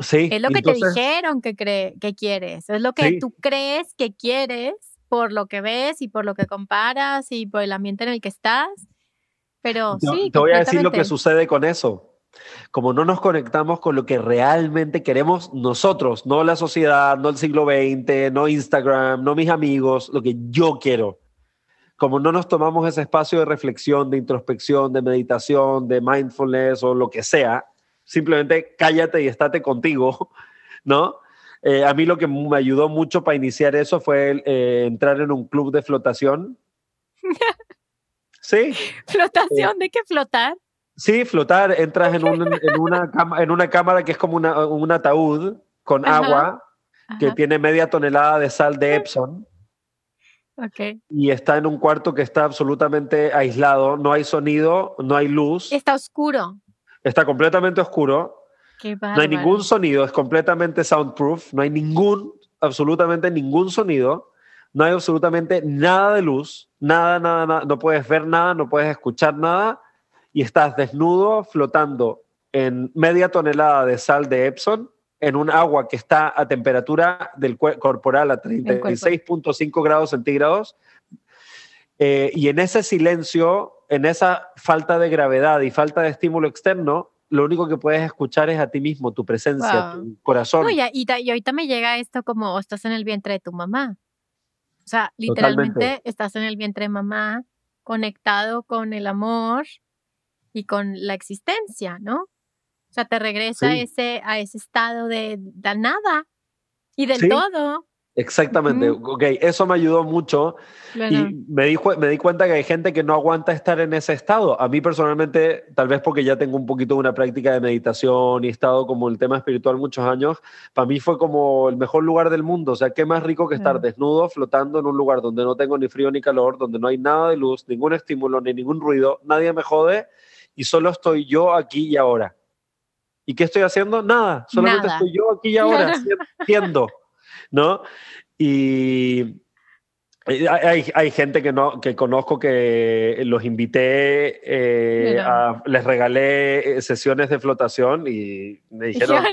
Sí. Es lo que te dijeron que, que quieres, es lo que tú crees que quieres por lo que ves y por lo que comparas y por el ambiente en el que estás. Pero sí. Te voy a decir lo que sucede con eso. Como no nos conectamos con lo que realmente queremos nosotros, no la sociedad, no el siglo XX, no Instagram, no mis amigos, lo que yo quiero. Como no nos tomamos ese espacio de reflexión, de introspección, de meditación, de mindfulness o lo que sea, simplemente cállate y estate contigo, ¿no? Eh, a mí lo que me ayudó mucho para iniciar eso fue eh, entrar en un club de flotación. Sí. ¿Flotación? ¿De qué flotar? Sí, flotar. Entras en, una, en una cámara que es como un ataúd con agua que tiene media tonelada de sal de Epson. Okay. Y está en un cuarto que está absolutamente aislado, no hay sonido, no hay luz. Está oscuro. Está completamente oscuro. Qué no hay ningún sonido, es completamente soundproof, no hay ningún, absolutamente ningún sonido no hay absolutamente nada de luz, nada, nada, nada, no puedes ver nada, no puedes escuchar nada y estás desnudo flotando en media tonelada de sal de Epson en un agua que está a temperatura del corporal a 36.5 grados centígrados. Eh, y en ese silencio, en esa falta de gravedad y falta de estímulo externo, lo único que puedes escuchar es a ti mismo, tu presencia, tu corazón. y, y, ahorita me llega esto como estás en el vientre de tu mamá. O sea, literalmente estás en el vientre de mamá, conectado con el amor y con la existencia, ¿no? O sea, te regresa a, ese, a ese estado de, nada y del todo. Exactamente, ok, eso me ayudó mucho y me di, me di cuenta que hay gente que no aguanta estar en ese estado. A mí personalmente, tal vez porque ya tengo un poquito de una práctica de meditación y he estado como el tema espiritual muchos años, para mí fue como el mejor lugar del mundo. O sea, qué más rico que estar desnudo, flotando en un lugar donde no tengo ni frío ni calor, donde no hay nada de luz, ningún estímulo, ni ningún ruido, nadie me jode y solo estoy yo aquí y ahora. ¿Y qué estoy haciendo? Nada, solamente estoy yo aquí y ahora, siendo. ¿No? Y hay, hay, gente que, no, que conozco que los invité, eh, les regalé eh, sesiones de flotación y me dijeron,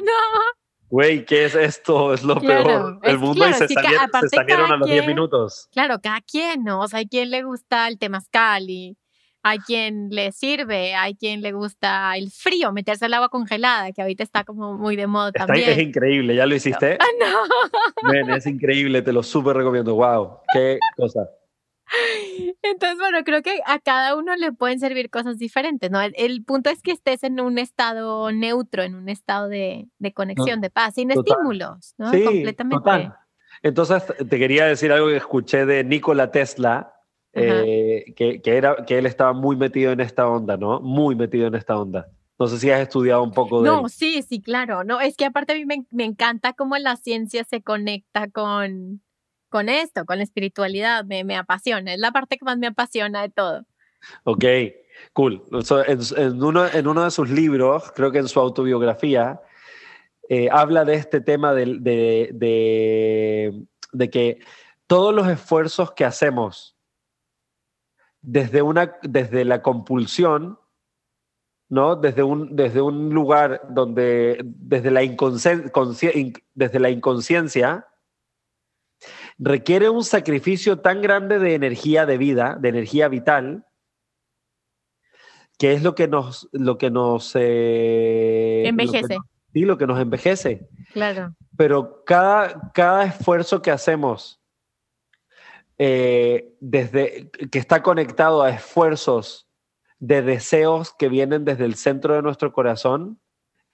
güey, ¿qué es esto? Es lo peor del mundo y se, salieron, a los 10 minutos. Claro, cada quien, ¿no? O sea, hay quien le gusta el temazcal y hay quien le sirve, hay quien le gusta el frío, meterse al agua congelada, que ahorita está como muy de moda también. Es increíble, ¿ya lo hiciste? no. es increíble, te lo súper recomiendo. Wow, qué cosa. Entonces, bueno, creo que a cada uno le pueden servir cosas diferentes, ¿no? El, punto es que estés en un estado neutro, en un estado de, conexión, de paz, sin estímulos, ¿no? Sí, Completamente. Entonces, te quería decir algo que escuché de Nikola Tesla, eh, que, era, que él estaba muy metido en esta onda, ¿no? Muy metido en esta onda. No sé si has estudiado un poco de... No, sí, sí, claro. No, es que aparte a mí me, me, encanta cómo la ciencia se conecta con, con esto, con la espiritualidad. Me, me apasiona. Es la parte que más me apasiona de todo. Ok, cool. en, uno, en uno de sus libros, creo que en su autobiografía, eh, habla de este tema de, de, de, de que todos los esfuerzos que hacemos desde, una, desde la compulsión, ¿no? Desde un, desde un lugar donde, desde la, desde la inconsciencia, requiere un sacrificio tan grande de energía de vida, de energía vital, que es lo que nos, lo que nos eh, envejece. sí, lo que nos envejece. Claro. Pero cada, cada esfuerzo que hacemos eh, desde, que está conectado a esfuerzos de deseos que vienen desde el centro de nuestro corazón,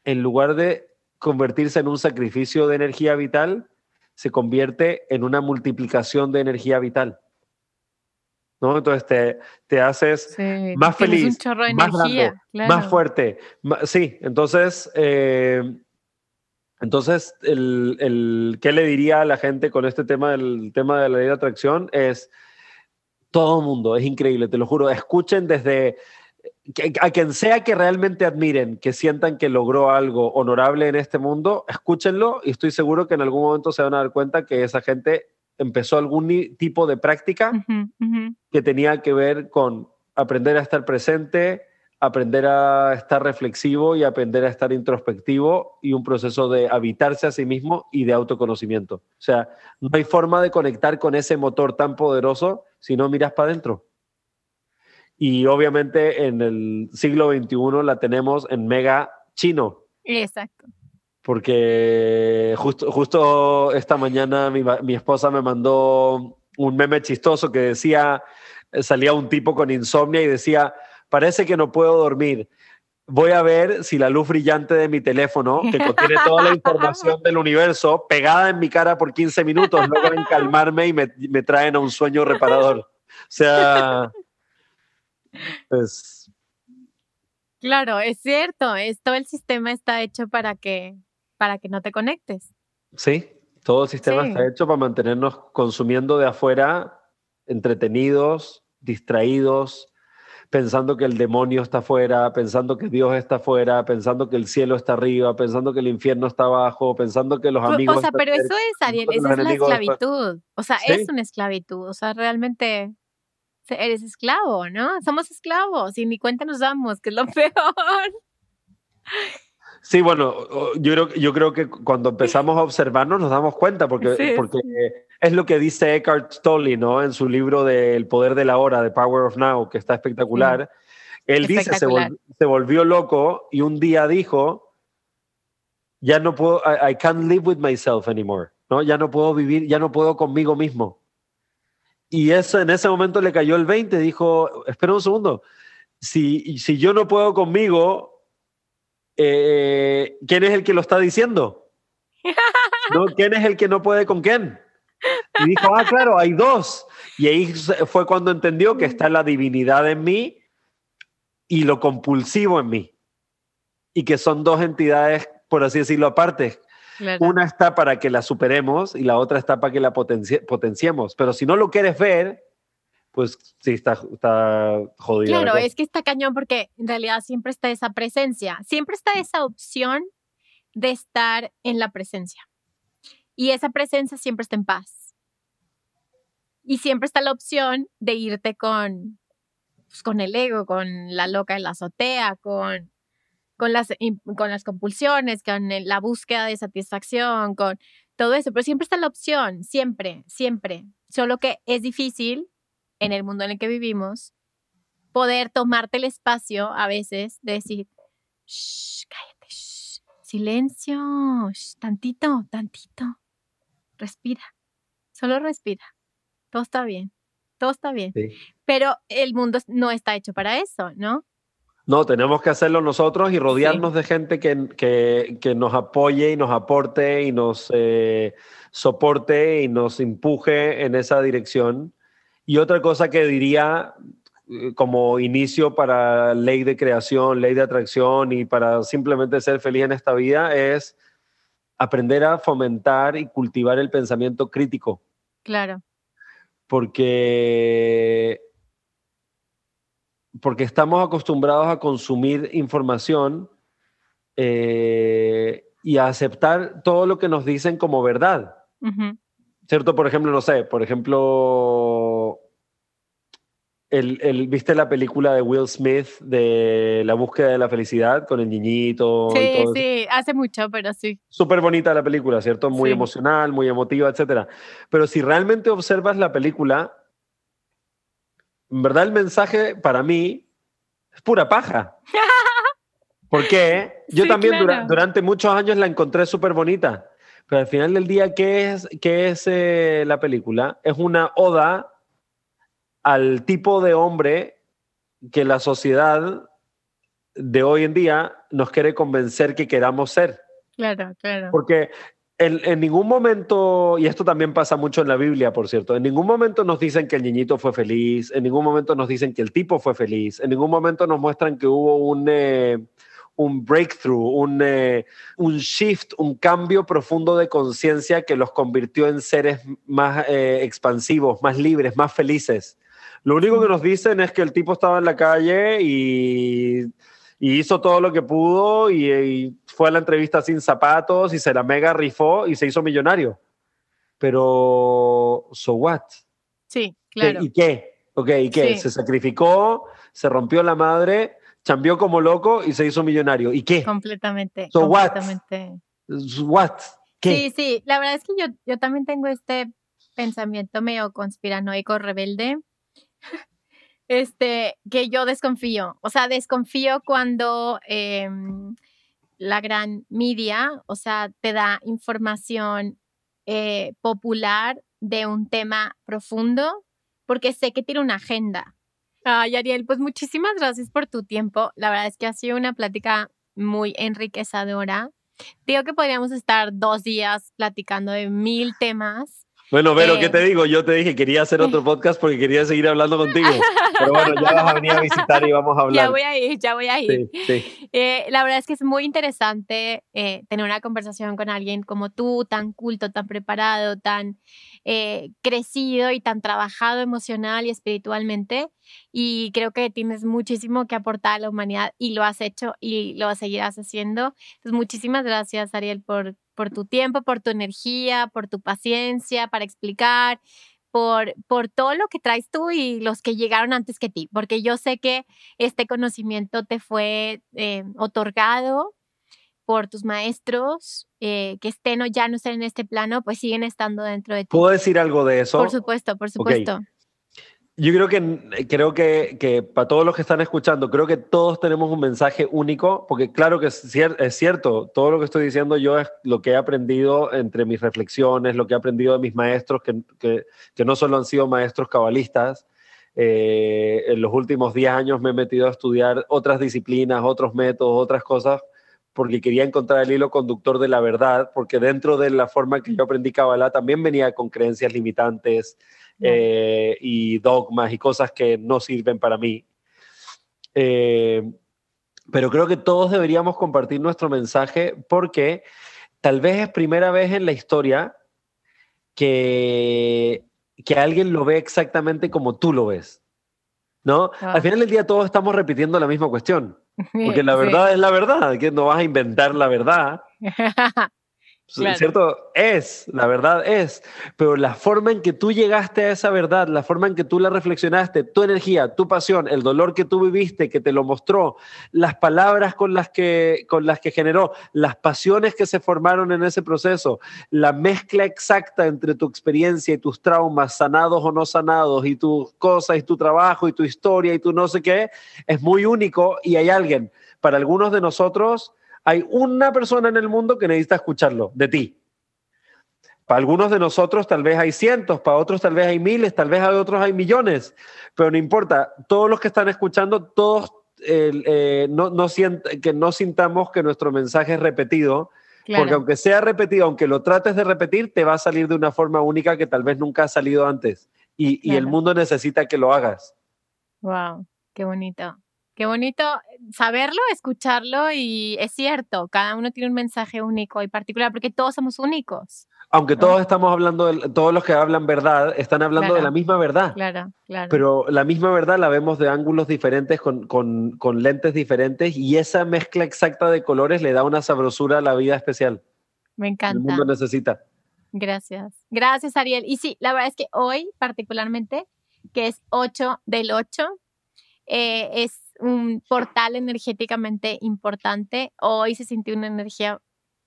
en lugar de convertirse en un sacrificio de energía vital, se convierte en una multiplicación de energía vital. ¿no? Entonces te, te haces más feliz, más grande, más fuerte. sí, entonces eh, entonces, el, el, ¿qué le diría a la gente con este tema del tema de la ley de atracción? Es todo mundo, es increíble, te lo juro. Escuchen desde a quien sea que realmente admiren, que sientan que logró algo honorable en este mundo, escúchenlo y estoy seguro que en algún momento se van a dar cuenta que esa gente empezó algún tipo de práctica que tenía que ver con aprender a estar presente, aprender a estar reflexivo y aprender a estar introspectivo y un proceso de habitarse a sí mismo y de autoconocimiento. O sea, no hay forma de conectar con ese motor tan poderoso si no miras para adentro. Y obviamente en el siglo XXI la tenemos en mega chino. Exacto. Porque justo, justo esta mañana mi, mi esposa me mandó un meme chistoso que decía, salía un tipo con insomnio y decía, parece que no puedo dormir. Voy a ver si la luz brillante de mi teléfono, que contiene toda la información del universo, pegada en mi cara por 15 minutos, logran calmarme y me, me traen a un sueño reparador. O sea, pues... Claro, es cierto, es, todo el sistema está hecho para que, para que no te conectes. Sí, todo el sistema está hecho para mantenernos consumiendo de afuera, entretenidos, distraídos, pensando que el demonio está afuera, pensando que Dios está afuera, pensando que el cielo está arriba, pensando que el infierno está abajo, pensando que los amigos. O sea, pero eso es, Ariel, esa es la esclavitud. O sea, es una esclavitud. O sea, realmente eres esclavo, ¿no? Somos esclavos y ni cuenta nos damos, que es lo peor. Sí, bueno, yo creo, yo creo que cuando empezamos a observarnos nos damos cuenta, porque, porque es lo que dice Eckhart Tolle, ¿no? En su libro de El poder de la hora, The Power of Now, que está espectacular. Él dice, se, se, volvió loco y un día dijo, ya no puedo, I, can't live with myself anymore, ¿no? Ya no puedo vivir, ya no puedo conmigo mismo. Y eso, en ese momento le cayó el 20, dijo, espera un segundo, si, si yo no puedo conmigo, eh, ¿quién es el que lo está diciendo? ¿No? ¿Quién es el que no puede con quién? Y dijo, ah, claro, hay dos. Y ahí fue cuando entendió que está la divinidad en mí y lo compulsivo en mí. Y que son dos entidades, por así decirlo, aparte. Una está para que la superemos y la otra está para que la potenciemos. Pero si no lo quieres ver, pues sí, está, está jodido. Claro, es que está cañón porque en realidad siempre está esa presencia, siempre está esa opción de estar en la presencia. Y esa presencia siempre está en paz. Y siempre está la opción de irte con, pues, con el ego, con la loca en la azotea, con, con, las, con las compulsiones, con la búsqueda de satisfacción, con todo eso. Pero siempre está la opción, siempre, siempre. Solo que es difícil en el mundo en el que vivimos poder tomarte el espacio a veces de decir, shh, cállate, shh, silencio, tantito, tantito. Respira, solo respira. Todo está bien, todo está bien. Pero el mundo no está hecho para eso, ¿no? No, tenemos que hacerlo nosotros y rodearnos de gente que, que, nos apoye y nos aporte y nos eh, soporte y nos empuje en esa dirección. Y otra cosa que diría eh, como inicio para ley de creación, ley de atracción y para simplemente ser feliz en esta vida es aprender a fomentar y cultivar el pensamiento crítico. Claro. Porque, porque estamos acostumbrados a consumir información eh, y a aceptar todo lo que nos dicen como verdad. ¿Cierto? Por ejemplo, no sé, por ejemplo, el, ¿Viste la película de Will Smith de La búsqueda de la felicidad con el niñito? Sí, sí, hace mucho, pero sí. Súper bonita la película, ¿cierto? Muy emocional, muy emotiva, etc. Pero si realmente observas la película, en verdad el mensaje para mí es pura paja. ¿Por qué? Yo también durante muchos años la encontré súper bonita. Pero al final del día, ¿qué es, qué es eh, la película? Es una oda al tipo de hombre que la sociedad de hoy en día nos quiere convencer que queramos ser. Claro, claro. Porque en, ningún momento, y esto también pasa mucho en la Biblia, por cierto, en ningún momento nos dicen que el niñito fue feliz, en ningún momento nos dicen que el tipo fue feliz, en ningún momento nos muestran que hubo un, eh, un breakthrough, un, eh, un shift, un cambio profundo de conciencia que los convirtió en seres más eh, expansivos, más libres, más felices. Lo único que nos dicen es que el tipo estaba en la calle y, hizo todo lo que pudo y, fue a la entrevista sin zapatos y se la mega rifó y se hizo millonario. Pero, ¿so what? Sí, claro. ¿Y qué? Ok, ¿y qué? Se sacrificó, se rompió la madre, cambió como loco y se hizo millonario. ¿Y qué? Completamente. So completamente. what? ¿Qué? Sí, sí, la verdad es que yo, yo también tengo este pensamiento medio conspiranoico rebelde este, que yo desconfío. O sea, desconfío cuando em, la gran media, o sea, te da información eh, popular de un tema profundo, porque sé que tiene una agenda. Ay, Ariel, pues muchísimas gracias por tu tiempo. La verdad es que ha sido una plática muy enriquecedora. Digo que podríamos estar dos días platicando de mil temas. Bueno, Vero, ¿qué te digo? Yo te dije, quería hacer otro podcast porque quería seguir hablando contigo. Pero bueno, ya vas a venir a visitar y vamos a hablar. Ya voy a ir, ya voy a ir. Eh, la verdad es que es muy interesante eh, tener una conversación con alguien como tú, tan culto, tan preparado, tan eh, crecido y tan trabajado emocional y espiritualmente. Y creo que tienes muchísimo que aportar a la humanidad y lo has hecho y lo seguirás haciendo. Entonces, muchísimas gracias, Ariel, por por tu tiempo, por tu energía, por tu paciencia para explicar, por, por todo lo que traes tú y los que llegaron antes que ti, porque yo sé que este conocimiento te fue eh, otorgado por tus maestros, eh, que estén o ya no estén en este plano, pues siguen estando dentro de ti. ¿Puedo decir algo de eso? Por supuesto, por supuesto. Yo creo que, creo que, que, para todos los que están escuchando, creo que todos tenemos un mensaje único, porque claro que es, es, cierto, todo lo que estoy diciendo yo es lo que he aprendido entre mis reflexiones, lo que he aprendido de mis maestros, que, que, que no solo han sido maestros cabalistas. Eh, en los últimos 10 años me he metido a estudiar otras disciplinas, otros métodos, otras cosas, porque quería encontrar el hilo conductor de la verdad, porque dentro de la forma que yo aprendí Kabbalah también venía con creencias limitantes eh, y dogmas y cosas que no sirven para mí. Eh, pero creo que todos deberíamos compartir nuestro mensaje porque tal vez es primera vez en la historia que, que alguien lo ve exactamente como tú lo ves. ¿No? Al final del día todos estamos repitiendo la misma cuestión. Porque la verdad es la verdad, que no vas a inventar la verdad. ¿Cierto? Es, la verdad es, pero la forma en que tú llegaste a esa verdad, la forma en que tú la reflexionaste, tu energía, tu pasión, el dolor que tú viviste, que te lo mostró, las palabras con las que, con las que generó, las pasiones que se formaron en ese proceso, la mezcla exacta entre tu experiencia y tus traumas, sanados o no sanados, y tus cosas y tu trabajo y tu historia y tu no sé qué, es muy único y hay alguien. Para algunos de nosotros, hay una persona en el mundo que necesita escucharlo, de ti. Para algunos de nosotros tal vez hay cientos, para otros tal vez hay miles, tal vez hay otros hay millones, pero no importa, todos los que están escuchando, todos eh, no, no que no sintamos que nuestro mensaje es repetido, porque aunque sea repetido, aunque lo trates de repetir, te va a salir de una forma única que tal vez nunca ha salido antes. Y, y el mundo necesita que lo hagas. Wow, qué bonito. Qué bonito saberlo, escucharlo y es cierto, cada uno tiene un mensaje único y particular porque todos somos únicos. Aunque todos estamos hablando, todos los que hablan verdad están hablando de la misma verdad. Claro, claro. Pero la misma verdad la vemos de ángulos diferentes, con, con, con, lentes diferentes y esa mezcla exacta de colores le da una sabrosura a la vida especial. Me encanta. El mundo necesita. Gracias. Gracias, Ariel. Y sí, la verdad es que hoy particularmente, que es 8 del 8, eh, es un portal energéticamente importante. Hoy se sintió una energía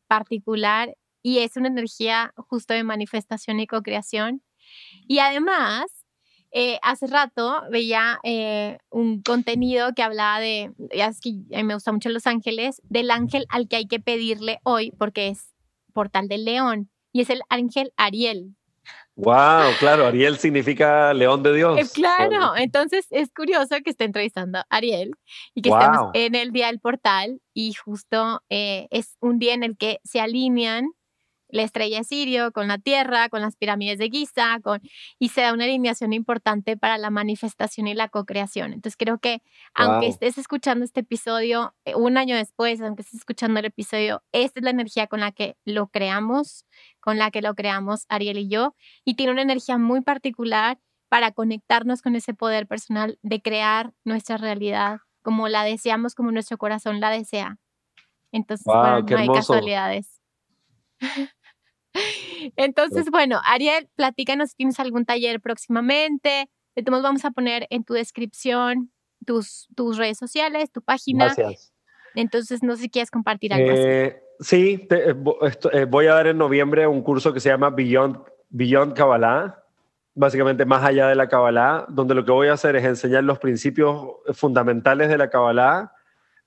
particular y es una energía justo de manifestación y co-creación. Y además, eh, hace rato veía eh, un contenido que hablaba de, ya es que me gusta mucho Los Ángeles, del ángel al que hay que pedirle hoy, porque es portal del león, y es el ángel Ariel. Wow, claro, Ariel significa león de Dios. Eh, claro, entonces es curioso que esté entrevistando a Ariel y que estemos en el día del portal y justo eh, es un día en el que se alinean la estrella de Sirio, con la Tierra, con las pirámides de Giza, con, y se da una alineación importante para la manifestación y la co-creación. Entonces creo que aunque estés escuchando este episodio eh, un año después, aunque estés escuchando el episodio, esta es la energía con la que lo creamos, con la que lo creamos Ariel y yo, y tiene una energía muy particular para conectarnos con ese poder personal de crear nuestra realidad como la deseamos, como nuestro corazón la desea. Entonces, bueno, no hay casualidades. Entonces, bueno, Ariel, platícanos si tienes algún taller próximamente. De todos vamos a poner en tu descripción tus, tus redes sociales, tu página. Gracias. Entonces, no sé si quieres compartir algo. Eh, sí, eh, eh, voy a dar en noviembre un curso que se llama Beyond, Beyond Kabbalah, básicamente más allá de la Kabbalah, donde lo que voy a hacer es enseñar los principios fundamentales de la Kabbalah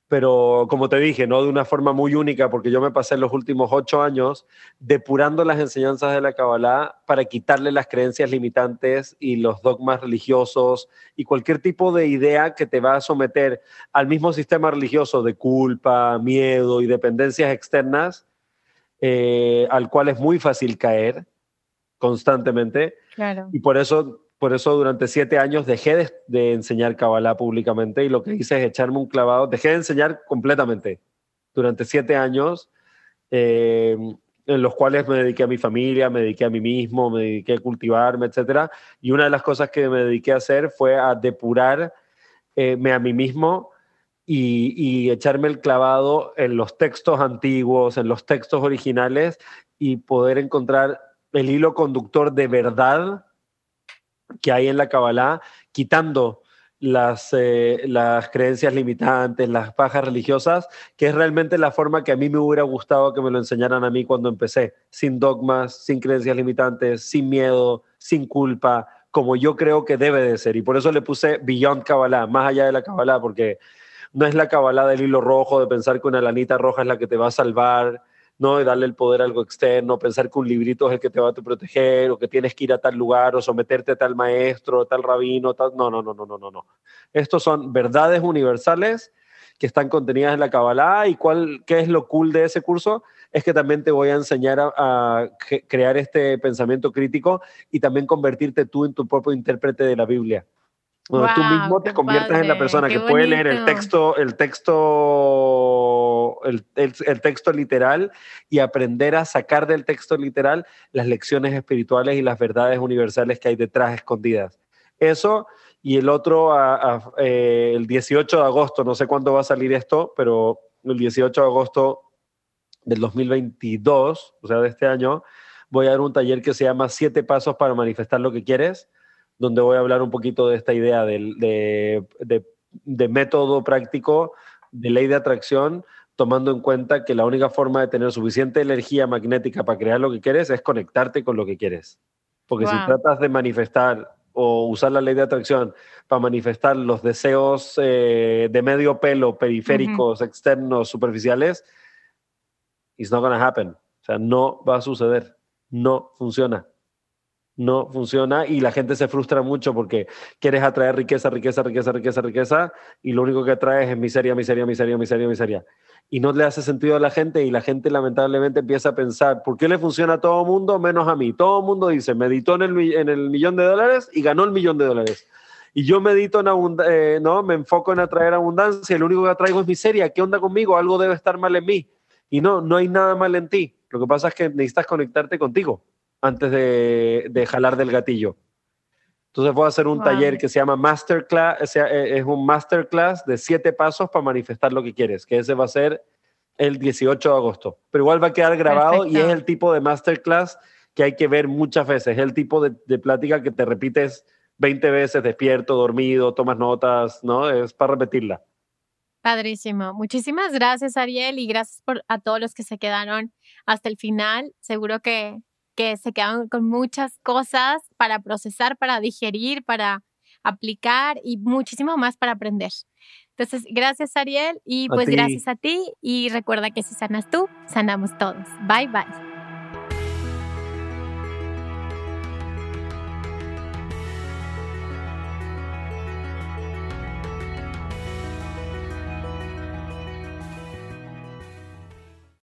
pero como te dije, no de una forma muy única, porque yo me pasé los últimos ocho años depurando las enseñanzas de la Kabbalah para quitarle las creencias limitantes y los dogmas religiosos y cualquier tipo de idea que te va a someter al mismo sistema religioso de culpa, miedo y dependencias externas, eh, al cual es muy fácil caer constantemente. Claro. Y por eso por eso durante siete años dejé de, enseñar Kabbalah públicamente y lo que hice es echarme un clavado. Dejé de enseñar completamente durante siete años, eh, en los cuales me dediqué a mi familia, me dediqué a mí mismo, me dediqué a cultivarme, etc. Y una de las cosas que me dediqué a hacer fue a depurarme eh, a mí mismo y, y, echarme el clavado en los textos antiguos, en los textos originales y poder encontrar el hilo conductor de verdad que hay en la Kabbalah, quitando las, eh, las creencias limitantes, las pajas religiosas, que es realmente la forma que a mí me hubiera gustado que me lo enseñaran a mí cuando empecé, sin dogmas, sin creencias limitantes, sin miedo, sin culpa, como yo creo que debe de ser. Y por eso le puse Beyond Kabbalah, más allá de la Kabbalah, porque no es la Kabbalah del hilo rojo, de pensar que una lanita roja es la que te va a salvar, ¿no? De darle el poder a algo externo, pensar que un librito es el que te va a proteger, o que tienes que ir a tal lugar, o someterte a tal maestro, tal rabino, tal... No, no, no, no, no, no, no. Estos son verdades universales que están contenidas en la Kabbalah y cuál, qué es lo cool de ese curso, es que también te voy a enseñar a, crear este pensamiento crítico y también convertirte tú en tu propio intérprete de la Biblia. Cuando tú mismo te conviertas en la persona que puede leer el texto, el texto, el, texto literal y aprender a sacar del texto literal las lecciones espirituales y las verdades universales que hay detrás escondidas. Eso y el otro, eh, el 18 de agosto, no sé cuándo va a salir esto, pero el 18 de agosto del 2022, o sea, de este año, voy a dar un taller que se llama Siete Pasos para Manifestar lo que quieres donde voy a hablar un poquito de esta idea de, método práctico, de ley de atracción, tomando en cuenta que la única forma de tener suficiente energía magnética para crear lo que quieres es conectarte con lo que quieres. Porque si tratas de manifestar o usar la ley de atracción para manifestar los deseos eh, de medio pelo, periféricos, externos, superficiales, it's not gonna happen. O sea, no va a suceder. No funciona no funciona y la gente se frustra mucho porque quieres atraer riqueza, riqueza, riqueza, riqueza, riqueza y lo único que atraes es miseria, miseria, miseria, miseria, miseria. Y no le hace sentido a la gente y la gente lamentablemente empieza a pensar, ¿por qué le funciona a todo mundo menos a mí? Todo el mundo dice, meditó en el, en el millón de dólares y ganó el millón de dólares. Y yo medito en eh, no, me enfoco en atraer abundancia y lo único que atraigo es miseria. ¿Qué onda conmigo? Algo debe estar mal en mí. Y no, no hay nada mal en ti. Lo que pasa es que necesitas conectarte contigo antes de, jalar del gatillo. Entonces voy a hacer un taller que se llama Masterclass, eh, es un Masterclass de siete pasos para manifestar lo que quieres, que ese va a ser el 18 de agosto. Pero igual va a quedar grabado y es el tipo de Masterclass que hay que ver muchas veces, es el tipo de, de plática que te repites 20 veces despierto, dormido, tomas notas, ¿no? Es para repetirla. Padrísimo. Muchísimas gracias, Ariel, y gracias por, a todos los que se quedaron hasta el final. Seguro que que se quedan con muchas cosas para procesar, para digerir, para aplicar y muchísimo más para aprender. Entonces, gracias Ariel y pues gracias a ti y recuerda que si sanas tú, sanamos todos. Bye bye.